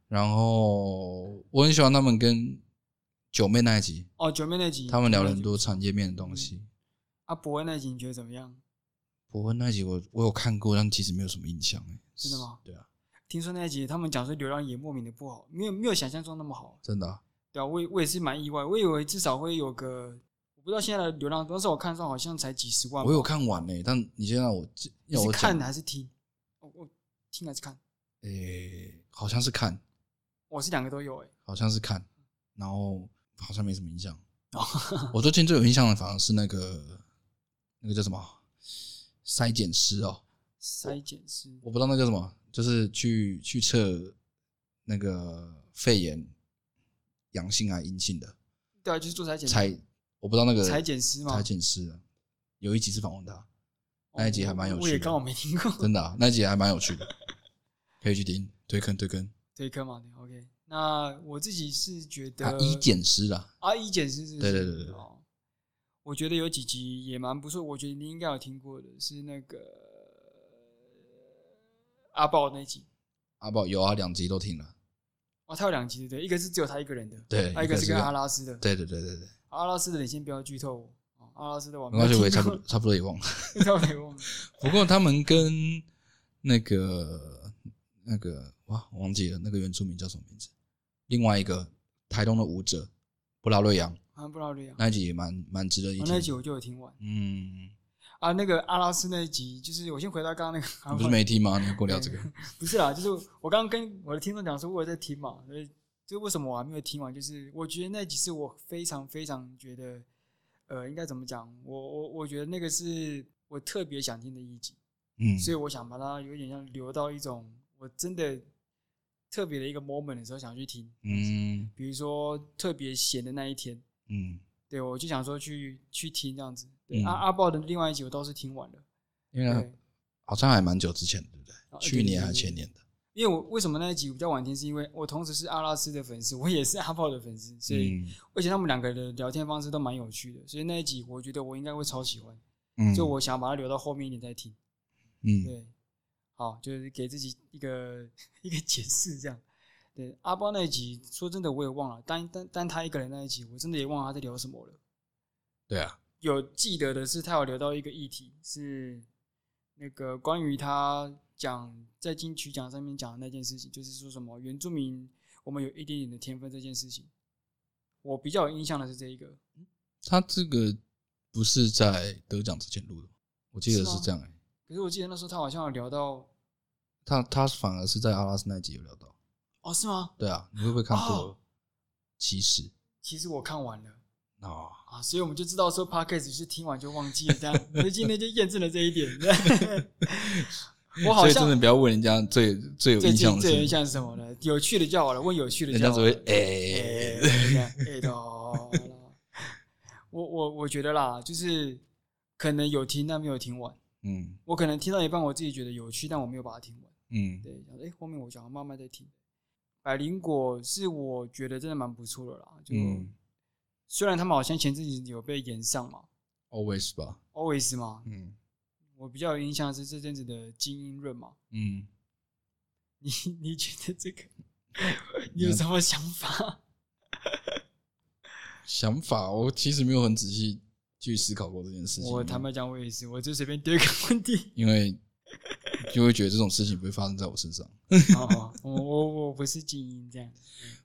然后我很喜欢他们跟。九妹那一集哦，九妹那集，他们聊了很多产业面的东西。啊，博恩那集你觉得怎么样？博恩那集我我有看过，但其实没有什么印象诶。真的吗？对啊。听说那集他们讲说流量也莫名的不好，没有没有想象中那么好。真的啊？对啊，我我也是蛮意外，我以为至少会有个，我不知道现在的流量，当时我看上好像才几十万。我有看完呢，但你现在我你是看还是听？我我听还是看？诶、欸，好像是看。我是两个都有诶，好像是看，然后好像没什么印象。[laughs] 我最近最有印象的反而是那个那个叫什么筛检师哦，筛检师，我不知道那叫什么，就是去去测那个肺炎。阳性啊阴性的？对啊，就是做筛检。采我不知道那个采检师吗？采检师啊，有一集是访问他，哦、那一集还蛮有趣的。我也刚好没听过，真的啊，那一集还蛮有趣的，[laughs] 可以去听。推坑推坑推坑嘛，OK。那我自己是觉得，医检师啦，啊，医检师是，对，对对对对。我觉得有几集也蛮不错，我觉得你应该有听过的，是那个阿豹那集。阿豹有啊，两集都听了。哦，他有两集对，一个是只有他一个人的，对，还有一个是跟阿拉斯的，对对对对对。阿拉斯的你先不要剧透，阿拉斯的我没关系，我也差不多 [laughs] 差不多也忘了，差不多也忘了。[laughs] 不过他们跟那个那个哇，我忘记了那个原住民叫什么名字？另外一个台东的舞者布拉瑞扬，啊，布拉瑞扬，那一集也蛮蛮值得一听。那一集我就有听完，嗯。啊，那个阿拉斯那一集，就是我先回到刚刚那个，你不是没听吗？你跟我聊这个？[laughs] 不是啦，就是我刚刚跟我的听众讲说，我有在听嘛，所以就为什么我还没有听完？就是我觉得那集是我非常非常觉得，呃，应该怎么讲？我我我觉得那个是我特别想听的一集，嗯，所以我想把它有点像留到一种我真的特别的一个 moment 的时候想去听，嗯，比如说特别闲的那一天，嗯。对，我就想说去去听这样子。对，阿阿豹的另外一集我倒是听完了，因为好像还蛮久之前，对不对？去年还是前年的？因为我为什么那一集比较晚听，是因为我同时是阿拉斯的粉丝，我也是阿豹的粉丝，所以而且他们两个的聊天方式都蛮有趣的，所以那一集我觉得我应该会超喜欢。嗯，就我想把它留到后面一点再听。嗯，对，好，就是给自己一个 [laughs] 一个解释这样。对阿包那一集，说真的我也忘了，单单单他一个人那一集，我真的也忘了他在聊什么了。对啊，有记得的是他有聊到一个议题，是那个关于他讲在金曲奖上面讲的那件事情，就是说什么原住民我们有一点点的天分这件事情。我比较有印象的是这一个，他这个不是在得奖之前录的，我记得是这样哎、欸。可是我记得那时候他好像有聊到，他他反而是在阿拉斯那集有聊到。哦，是吗？对啊，你会不会看过？其实，其实我看完了哦啊，所以我们就知道说，Podcast 是听完就忘记了这样。所以今天就验证了这一点。[laughs] 我好像所以真的不要问人家最最有印象的，最有印象是什么呢？有趣的就好了，问有趣的就好了。人家只会哎哎的。[laughs] 我我我觉得啦，就是可能有听，但没有听完。嗯，我可能听到一半，我自己觉得有趣，但我没有把它听完。嗯，对，哎，后面我想要慢慢再听。百灵果是我觉得真的蛮不错的啦，就、嗯、虽然他们好像前阵子有被延上嘛，always 吧，always 嘛，嗯，我比较有印象是这阵子的精英润嘛，嗯，[laughs] 你你觉得这个 [laughs] 你有什么想法？[laughs] 想法，我其实没有很仔细去思考过这件事情。我坦白讲，我也是，我就随便丢一个问题，因为。就会觉得这种事情不会发生在我身上。[laughs] 哦，我我我不是精英这样。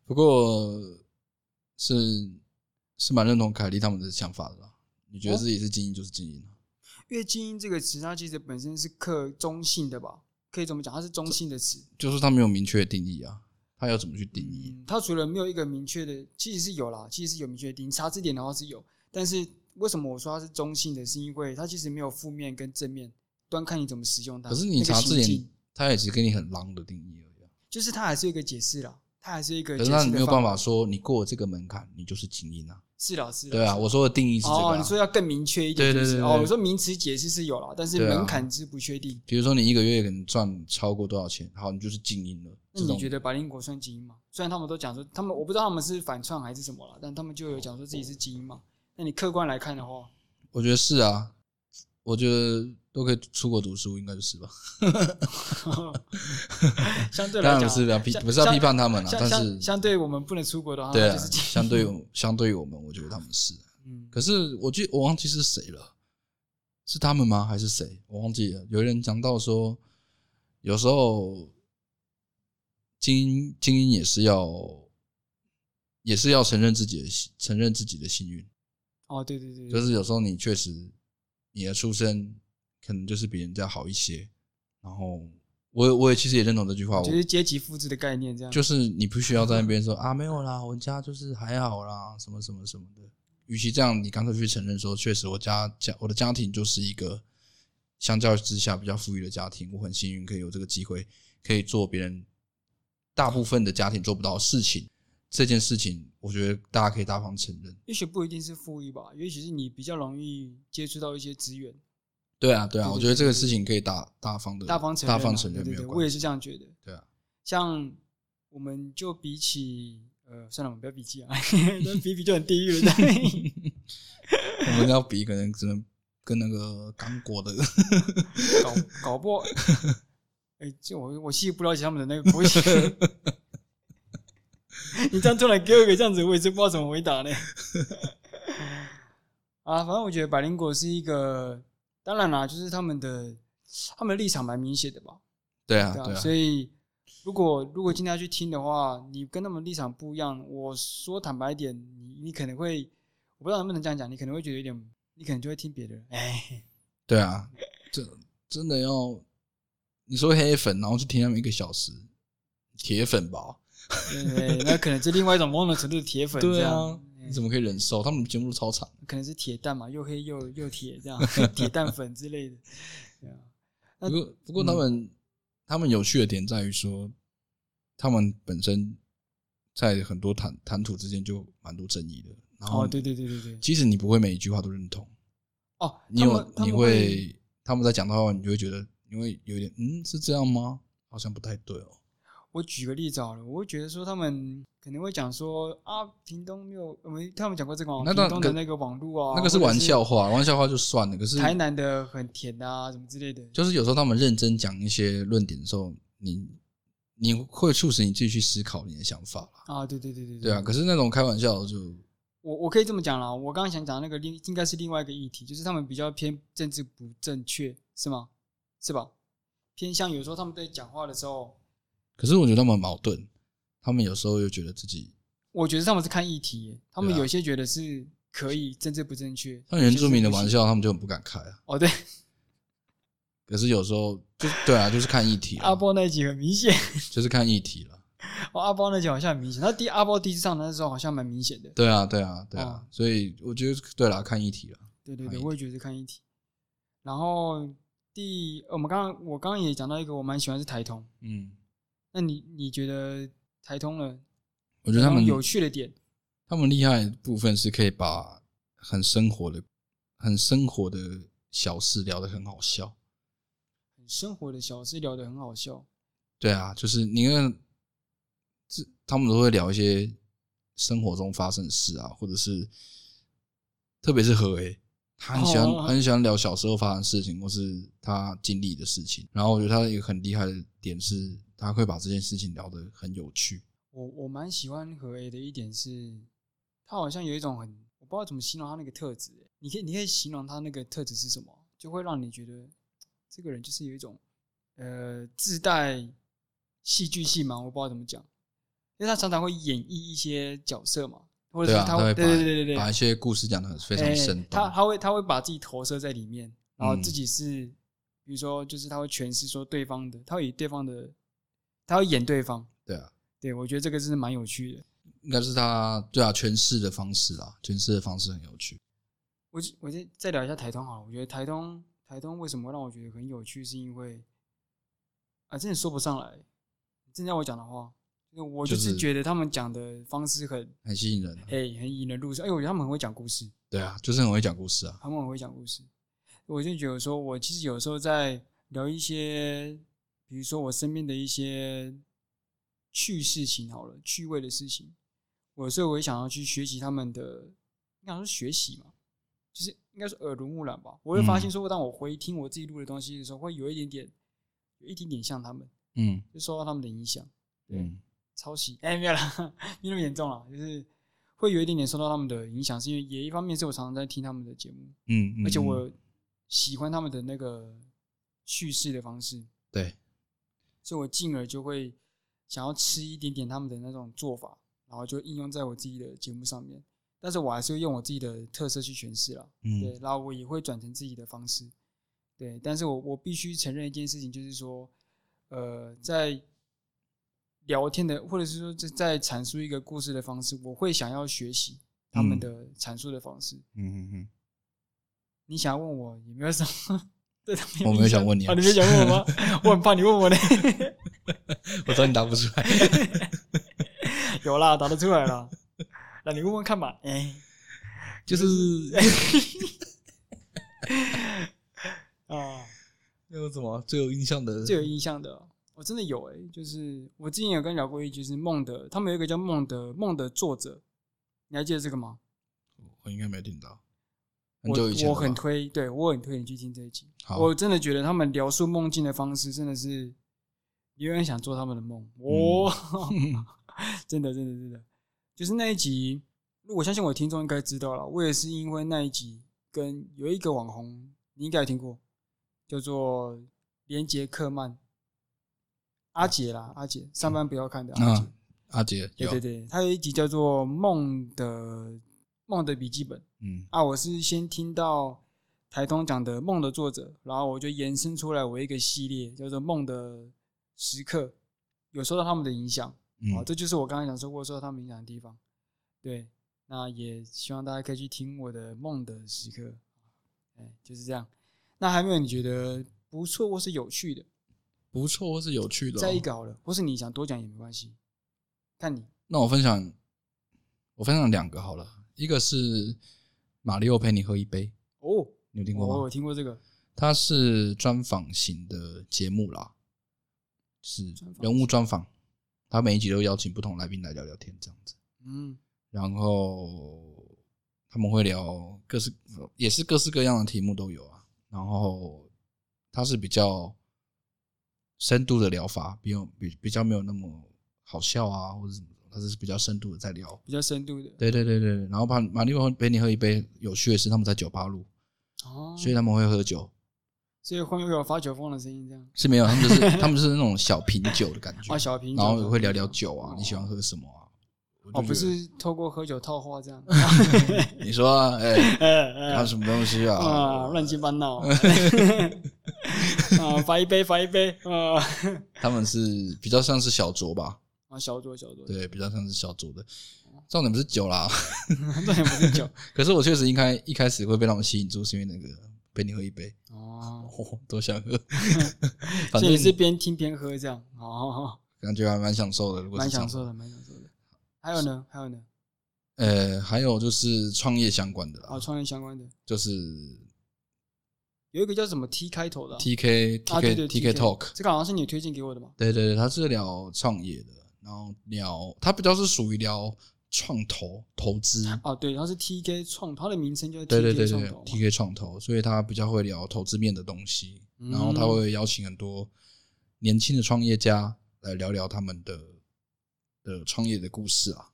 不过是是蛮认同凯莉他们的想法的啦。你觉得自己是精英就是精英？因为“精英”这个词，它其实本身是客中性的吧？可以怎么讲？它是中性的词，就是它没有明确的定义啊。它要怎么去定义？嗯，它除了没有一个明确的，其实是有啦，其实是有明确的定义。查字典的话是有，但是为什么我说它是中性的？是因为它其实没有负面跟正面。端看你怎么使用它。可是你查字典，它也只给你很狼的定义而已。就是它还是一个解释啦，它还是一个。可是那你没有办法说你过了这个门槛，你就是精英啊。是啦，是。对啊，我说的定义是这个。哦，你说要更明确一点。对对对。哦，我说名词解释是有了，但是门槛是不确定。比如说你一个月可能赚超过多少钱，好，你就是精英了。那你觉得百灵果算精英吗？虽然他们都讲说他们，我不知道他们是反串还是什么了，但他们就有讲说自己是精英嘛。那你客观来看的话，我觉得是啊，我觉得。都可以出国读书，应该就是吧。[laughs] 相对来讲，不是要批，不是要批判他们了，但是相对我们不能出国的话，对啊，相对于相对于我们，我觉得他们是。嗯，可是我记我忘记是谁了，是他们吗？还是谁？我忘记了。有人讲到说，有时候精英精英也是要也是要承认自己的承认自己的幸运。哦，对对对，就是有时候你确实你的出身可能就是比人家好一些，然后我我也其实也认同这句话，就是阶级复制的概念，这样就是你不需要在那边说 [laughs] 啊没有啦，我家就是还好啦，什么什么什么的。与其这样，你干脆去承认说，确实我家家我的家庭就是一个相较之下比较富裕的家庭，我很幸运可以有这个机会，可以做别人大部分的家庭做不到的事情。这件事情，我觉得大家可以大方承认。也许不一定是富裕吧，也许是你比较容易接触到一些资源。对啊，对啊，我觉得这个事情可以大大方的大方承认，大方承认，对。我也是这样觉得。对啊，像我们就比起。呃，算了，我们不要比较啊，[laughs] 比比就很地狱了。[laughs] 我们要比，可能只能跟那个刚果的搞搞不好。[laughs] 哎、欸，就我我其实不了解他们的那个国籍。[laughs] 你这样突然给我一个这样子，我也是不知道怎么回答呢。[laughs] 啊，反正我觉得百灵果是一个，当然啦，就是他们的他们的立场蛮明显的吧。对啊，对啊，所以。如果如果今天要去听的话，你跟他们立场不一样。我说坦白一点，你你可能会，我不知道能不能这样讲，你可能会觉得有点，你可能就会听别人。哎，[laughs] 对啊，这真的要你说黑粉，然后去听他们一个小时，铁粉吧？[laughs] 对，那可能是另外一种某种程度的铁粉。对啊，你怎么可以忍受？他们节目都超长，[laughs] 可能是铁蛋嘛，又黑又又铁这样，[laughs] 铁蛋粉之类的。对啊，不过不过他们。嗯他们有趣的点在于说，他们本身在很多谈谈吐之间就蛮多争议的。然后，对对对对对，即使你不会每一句话都认同，哦，你有你会他们在讲的话，你就会觉得你会有点嗯，是这样吗？好像不太对哦。我举个例子好了，我会觉得说他们可能会讲说啊，屏东没有，我们他们讲过这个屏东的那个网络啊，那个是玩笑话，玩笑话就算了。可是台南的很甜啊，什么之类的。就是有时候他们认真讲一些论点的时候，你你会促使你自己去思考你的想法啊，对对对对对啊。可是那种开玩笑就，我我可以这么讲啦，我刚刚想讲那个另应该是另外一个议题，就是他们比较偏政治不正确，是吗？是吧？偏向有时候他们在讲话的时候。可是我觉得他们很矛盾，他们有时候又觉得自己，我觉得他们是看议题，他们有些觉得是可以政治不正确，像原住民的玩笑，他们就很不敢开啊。哦，对。可是有时候就对啊，就是看议题。阿波那一集很明显，就是看议题了。哦，阿波那集好像很明显，他第阿波第一次上的时候好像蛮明显的。对啊，对啊，对啊，所以我觉得对啦，看议题了。对对对，我也觉得是看议题。然后第我们刚刚我刚刚也讲到一个我蛮喜欢是台通，嗯。那你你觉得台通呢？我觉得他们有趣的点，他们厉害的部分是可以把很生活的、很生活的小事聊得很好笑。很生活的小事聊得很好笑。对啊，就是你看，这他们都会聊一些生活中发生的事啊，或者是特别是何为。他很喜欢很喜欢聊小时候发生的事情，或是他经历的事情。然后我觉得他一个很厉害的点是，他会把这件事情聊得很有趣。我我蛮喜欢何 A 的一点是，他好像有一种很我不知道怎么形容他那个特质。你可以你可以形容他那个特质是什么？就会让你觉得这个人就是有一种呃自带戏剧性嘛，我不知道怎么讲，因为他常常会演绎一些角色嘛。或者是他会，对对对对把一些故事讲的非常生动。他他会他会把自己投射在里面，然后自己是，比如说就是他会诠释说对方的，他会以对方的，他要演对方。对啊，对我觉得这个是蛮有趣的。应该是他对啊诠释的方式啊，诠释的方式很有趣。我我再再聊一下台通好了，我觉得台通台通为什么让我觉得很有趣，是因为啊，真的说不上来。真要我讲的话。我就是觉得他们讲的方式很很吸引人，哎，很引人入胜。哎，我觉得他们很会讲故事。对啊，就是很会讲故事啊。他们很会讲故事。我就觉得说，我其实有时候在聊一些，比如说我身边的一些趣事情，好了，趣味的事情，我有时候我也想要去学习他们的，应该说学习嘛，就是应该说耳濡目染吧。我会发现说，当我回听我自己录的东西的时候，会有一点点，有一点点像他们，嗯，就受到他们的影响，嗯。抄袭？哎、欸，没有啦，没那么严重了，就是会有一点点受到他们的影响，是因为也一方面是我常常在听他们的节目，嗯，嗯，而且我喜欢他们的那个叙事的方式，对，所以我进而就会想要吃一点点他们的那种做法，然后就应用在我自己的节目上面。但是我还是会用我自己的特色去诠释了，嗯，对，然后我也会转成自己的方式，对。但是我我必须承认一件事情，就是说，呃，在聊天的，或者是说在在阐述一个故事的方式，我会想要学习他们的阐述的方式。嗯嗯嗯。你想要问我有没有什么？对他们我没有想问你啊，啊，你没想问我吗？[laughs] 我很怕你问我呢。[laughs] 我知道你答不出来。[laughs] 有啦，答得出来了。那你问问看吧。哎、欸，就是啊，有什么最有印象的？最有印象的，我真的有哎、欸，就是我之前有跟你聊过一句，是梦的，他们有一个叫梦的梦的作者，你还记得这个吗？我应该没听到。我我很推，对我很推你去听这一集。我真的觉得他们描述梦境的方式，真的是有点想做他们的梦。哦，嗯、[laughs] 真的，真的，真的。就是那一集，我相信我的听众应该知道了。我也是因为那一集跟有一个网红，你应该有听过，叫做连杰克曼，阿杰啦，阿杰，上班不要看的阿杰，阿杰，对对对，他有一集叫做《梦的梦的笔记本》。嗯啊，我是先听到台通讲的《梦》的作者，然后我就延伸出来我一个系列叫做《梦的时刻》，有受到他们的影响。好，这就是我刚才讲说过受到他们影响的地方。对，那也希望大家可以去听我的梦的时刻。哎，就是这样。那还没有你觉得不错或是有趣的？不错或是有趣的，哦，再一个好了，或是你想多讲也没关系，看你。那我分享，我分享两个好了。一个是马里奥陪你喝一杯哦，你有听过吗？我有听过这个，它是专访型的节目啦，是人物专访。他每一集都邀请不同来宾来聊聊天，这样子。嗯，然后他们会聊各式，也是各式各样的题目都有啊。然后它是比较深度的疗法，比较比比较没有那么好笑啊，或者什么。他是比较深度的在聊，比较深度的。对对对对。然后把马丽会陪你喝一杯，有趣的是他们在酒吧录，哦，所以他们会喝酒。所以会有发酒疯的声音，这样是没有，他们就是 [laughs] 他们是那种小品酒的感觉，啊，小品酒，然后会聊聊酒啊，你喜欢喝什么啊？哦，不是透过喝酒套话这样。[laughs] 你说，哎哎，[laughs] 还有什么东西啊？啊，乱七八糟。啊，罚一杯，罚一杯。啊，他们是比较像是小酌吧？啊，小酌，小酌。对，比较像是小酌的。重点不是酒啦，[laughs] 重点不是酒。[laughs] 可是我确实应该一开始会被他们吸引住，是因为那个。陪你喝一杯哦，[laughs] 多想喝，反正也是边听边喝这样哦，感觉还蛮享受的。蛮享受的，蛮享受的。还有呢？还有呢？呃，还有就是创业相关的啦。啊，创业相关的，就是有一个叫什么 T 开头的 T K T K T K Talk，这个好像是你推荐给我的嘛？对对对，他是聊创业的，然后聊他比较是属于聊。创投投资啊，对，它是 T K 创，它的名称叫 T K 创投，T K 创投，所以他比较会聊投资面的东西，然后他会邀请很多年轻的创业家来聊聊他们的的创业的故事啊。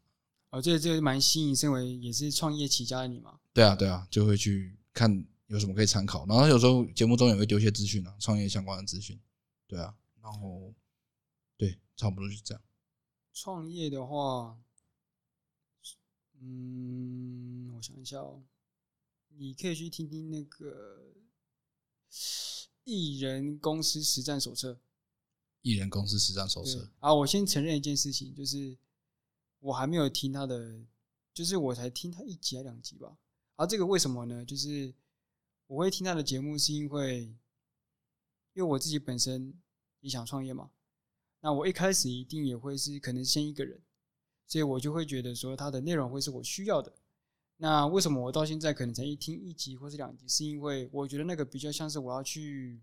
哦，这这个蛮吸引，身为也是创业起家的你嘛？对啊，对啊，就会去看有什么可以参考，然后有时候节目中也会丢一些资讯啊，创业相关的资讯。对啊，然后对，差不多就是这样。创业的话。嗯，我想一下哦，你可以去听听那个《艺人公司实战手册》。艺人公司实战手册啊！我先承认一件事情，就是我还没有听他的，就是我才听他一集还两集吧。啊，这个为什么呢？就是我会听他的节目，是因为因为我自己本身也想创业嘛。那我一开始一定也会是可能先一个人。所以我就会觉得说，它的内容会是我需要的。那为什么我到现在可能才一听一集或是两集？是因为我觉得那个比较像是我要去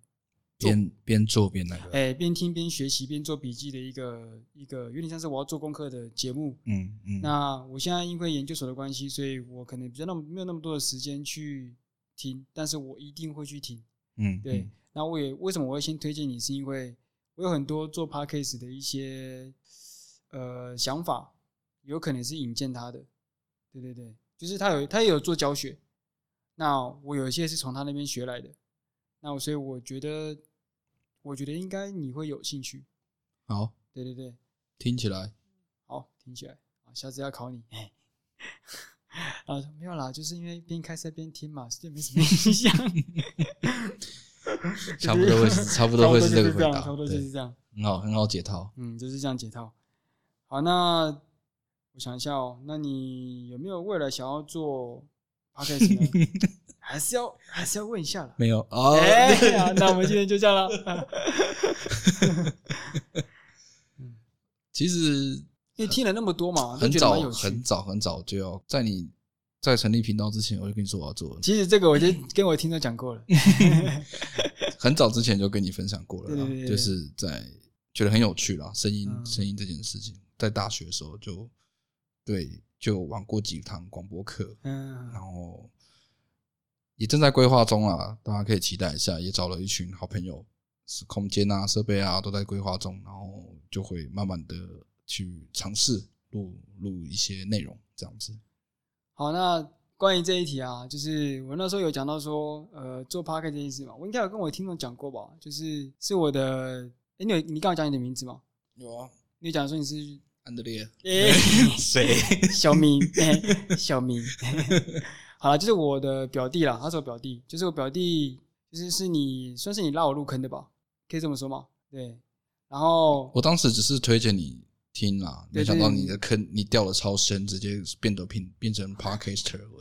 边边做边那个，哎，边听边学习边做笔记的一个一个，有点像是我要做功课的节目。嗯嗯。那我现在因为研究所的关系，所以我可能比较那么没有那么多的时间去听，但是我一定会去听。嗯，对。那我也为什么我会先推荐你？是因为我有很多做 podcast 的一些呃想法。有可能是引荐他的，对对对，就是他有他也有做教学，那我有一些是从他那边学来的，那我所以我觉得，我觉得应该你会有兴趣。好，对对对，听起来，好，听起来，下次要考你。[laughs] 啊，没有啦，就是因为边开车边听嘛，所以没什么影响。[laughs] [laughs] 差不多会是，差不多会是这个回答，差不多就是这样，很好，很好解套。嗯，就是这样解套。好，那我想一下哦，那你有没有未来想要做 podcast 呢？[laughs] 还是要还是要问一下了？没有哦。那我们今天就这样了。[laughs] 其实因为听了那么多嘛，很早很早很早就要在你在成立频道之前，我就跟你说我要做。其实这个我就跟我听众讲过了，很早之前就跟你分享过了，就是在觉得很有趣啦，声音声音这件事情，在大学的时候就对就玩过几堂广播课，嗯，然后。也正在规划中啊，大家可以期待一下。也找了一群好朋友，是空间啊、设备啊都在规划中，然后就会慢慢的去尝试录录一些内容，这样子。好，那关于这一题啊，就是我那时候有讲到说，呃，做 Podcast 这件事嘛，我应该有跟我听众讲过吧？就是是我的，哎、欸，你有你刚刚讲你的名字吗？有啊，你讲说你是安德烈，[laughs] 哎，谁？[laughs] 小明，欸、小明。[laughs] 好了，就是我的表弟啦，他是我表弟，就是我表弟，就是是你算是你拉我入坑的吧，可以这么说吗？对。然后我当时只是推荐你听啦，没想到你的坑你掉的超深，直接变得变变成 Podcaster，我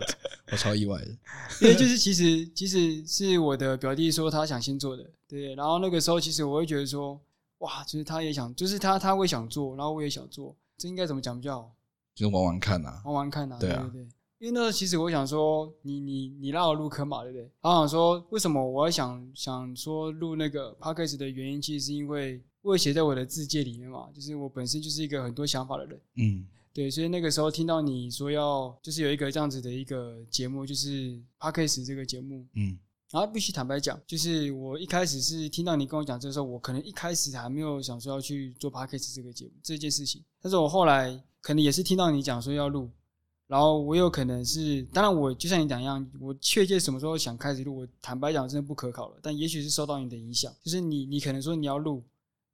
我超意外的。[laughs] 因为就是其实其实是我的表弟说他想先做的，对。然后那个时候其实我会觉得说，哇，就是他也想，就是他他会想做，然后我也想做，这应该怎么讲比较好？就是玩玩看呐，玩玩看呐，对啊，对对。因为那时候其实我想说，你你你让我入坑嘛，对不对？然后想说，为什么我想想说录那个 podcast 的原因，其实是因为我写在我的字界里面嘛，就是我本身就是一个很多想法的人，嗯，对，所以那个时候听到你说要就是有一个这样子的一个节目，就是 podcast 这个节目，嗯，然后必须坦白讲，就是我一开始是听到你跟我讲这个时候，我可能一开始还没有想说要去做 podcast 这个节目这件事情，但是我后来可能也是听到你讲说要录。然后我有可能是，当然我就像你讲一样，我确切什么时候想开始录，我坦白讲真的不可考了。但也许是受到你的影响，就是你你可能说你要录，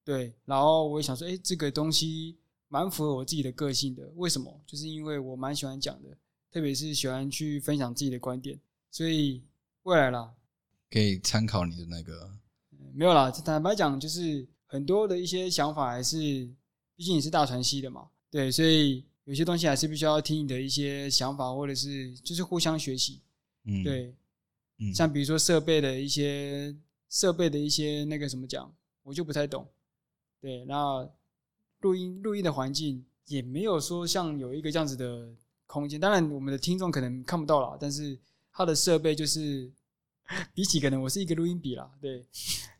对，然后我也想说，哎，这个东西蛮符合我自己的个性的。为什么？就是因为我蛮喜欢讲的，特别是喜欢去分享自己的观点，所以未来啦，可以参考你的那个，没有啦。坦白讲，就是很多的一些想法还是，毕竟你是大传系的嘛，对，所以。有些东西还是必须要听你的一些想法，或者是就是互相学习，嗯，对，嗯，像比如说设备的一些设备的一些那个什么讲，我就不太懂，对，那录音录音的环境也没有说像有一个这样子的空间，当然我们的听众可能看不到啦，但是它的设备就是比起可能我是一个录音笔啦，对，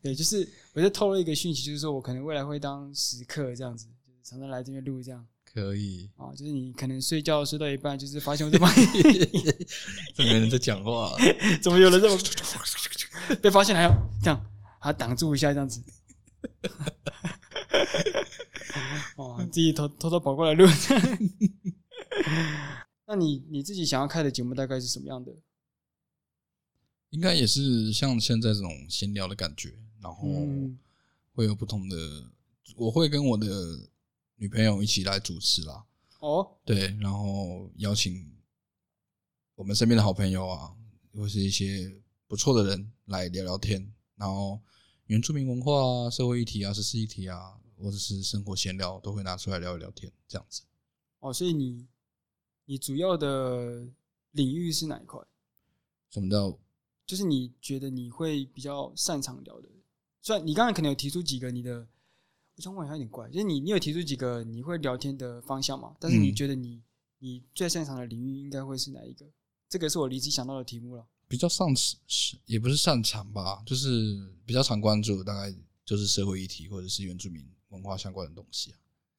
对，就是我就透露一个讯息，就是说我可能未来会当时刻这样子，就是常常来这边录这样。可以啊，就是你可能睡觉睡到一半，就是发现我这边 [laughs] 怎么有人在讲话？怎么有人这么 [laughs] 被发现还要这样，还要挡住一下这样子？哦，自己偷偷偷跑过来录。[laughs] 那你你自己想要开的节目大概是什么样的？应该也是像现在这种闲聊的感觉，然后会有不同的。我会跟我的。女朋友一起来主持啦，哦，对，然后邀请我们身边的好朋友啊，或是一些不错的人来聊聊天，然后原住民文化啊、社会议题啊、时事议题啊，或者是生活闲聊，都会拿出来聊一聊天，这样子。哦，所以你你主要的领域是哪一块？什么叫？就是你觉得你会比较擅长聊的？虽然你刚才可能有提出几个你的。我想问一下有点怪，就是你，你有提出几个你会聊天的方向嘛？但是你觉得你，你最擅长的领域应该会是哪一个？这个是我临时想到的题目了。比较擅长是也不是擅长吧，就是比较常关注，大概就是社会议题或者是原住民文化相关的东西啊。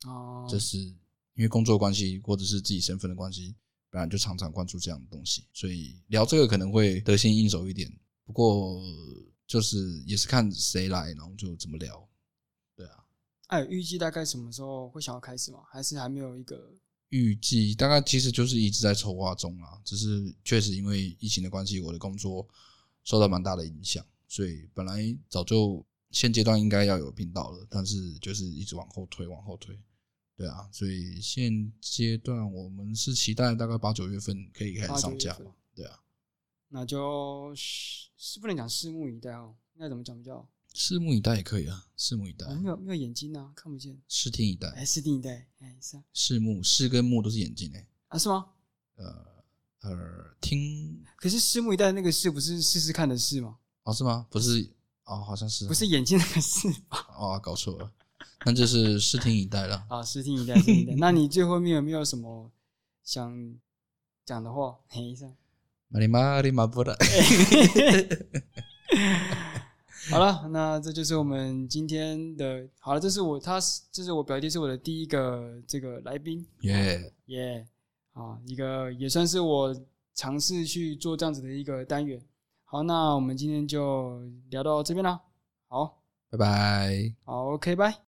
哦，这是因为工作关系或者是自己身份的关系，本来就常常关注这样的东西，所以聊这个可能会得心应手一点。不过就是也是看谁来，然后就怎么聊。对啊哎，预计大概什么时候会想要开始吗？还是还没有一个预计？大概其实就是一直在筹划中啊。只是确实因为疫情的关系，我的工作受到蛮大的影响，所以本来早就现阶段应该要有频道了，但是就是一直往后推，往后推。对啊，所以现阶段我们是期待大概八九月份可以开始上架嘛。对啊，那就是不能讲拭目以待哦，应该怎么讲比较？拭目以待也可以啊，拭目以待。没有没有眼睛啊，看不见。视听以待，哎，视听以待，哎，是啊。视目视跟目都是眼睛哎。啊，是吗？呃，耳听。可是拭目以待那个拭不是试试看的试吗？哦，是吗？不是，哦，好像是。不是眼镜那个视。[laughs] 哦，搞错了。那就是视听以待了。啊，视听以待，视听以待。[laughs] 那你最后面有没有什么想讲的话？喊一下。马里马里马布拉。好了，那这就是我们今天的。好了，这是我，他是，这是我表弟，是我的第一个这个来宾。耶耶，啊，一个也算是我尝试去做这样子的一个单元。好，那我们今天就聊到这边了。好，拜拜。好，OK，拜。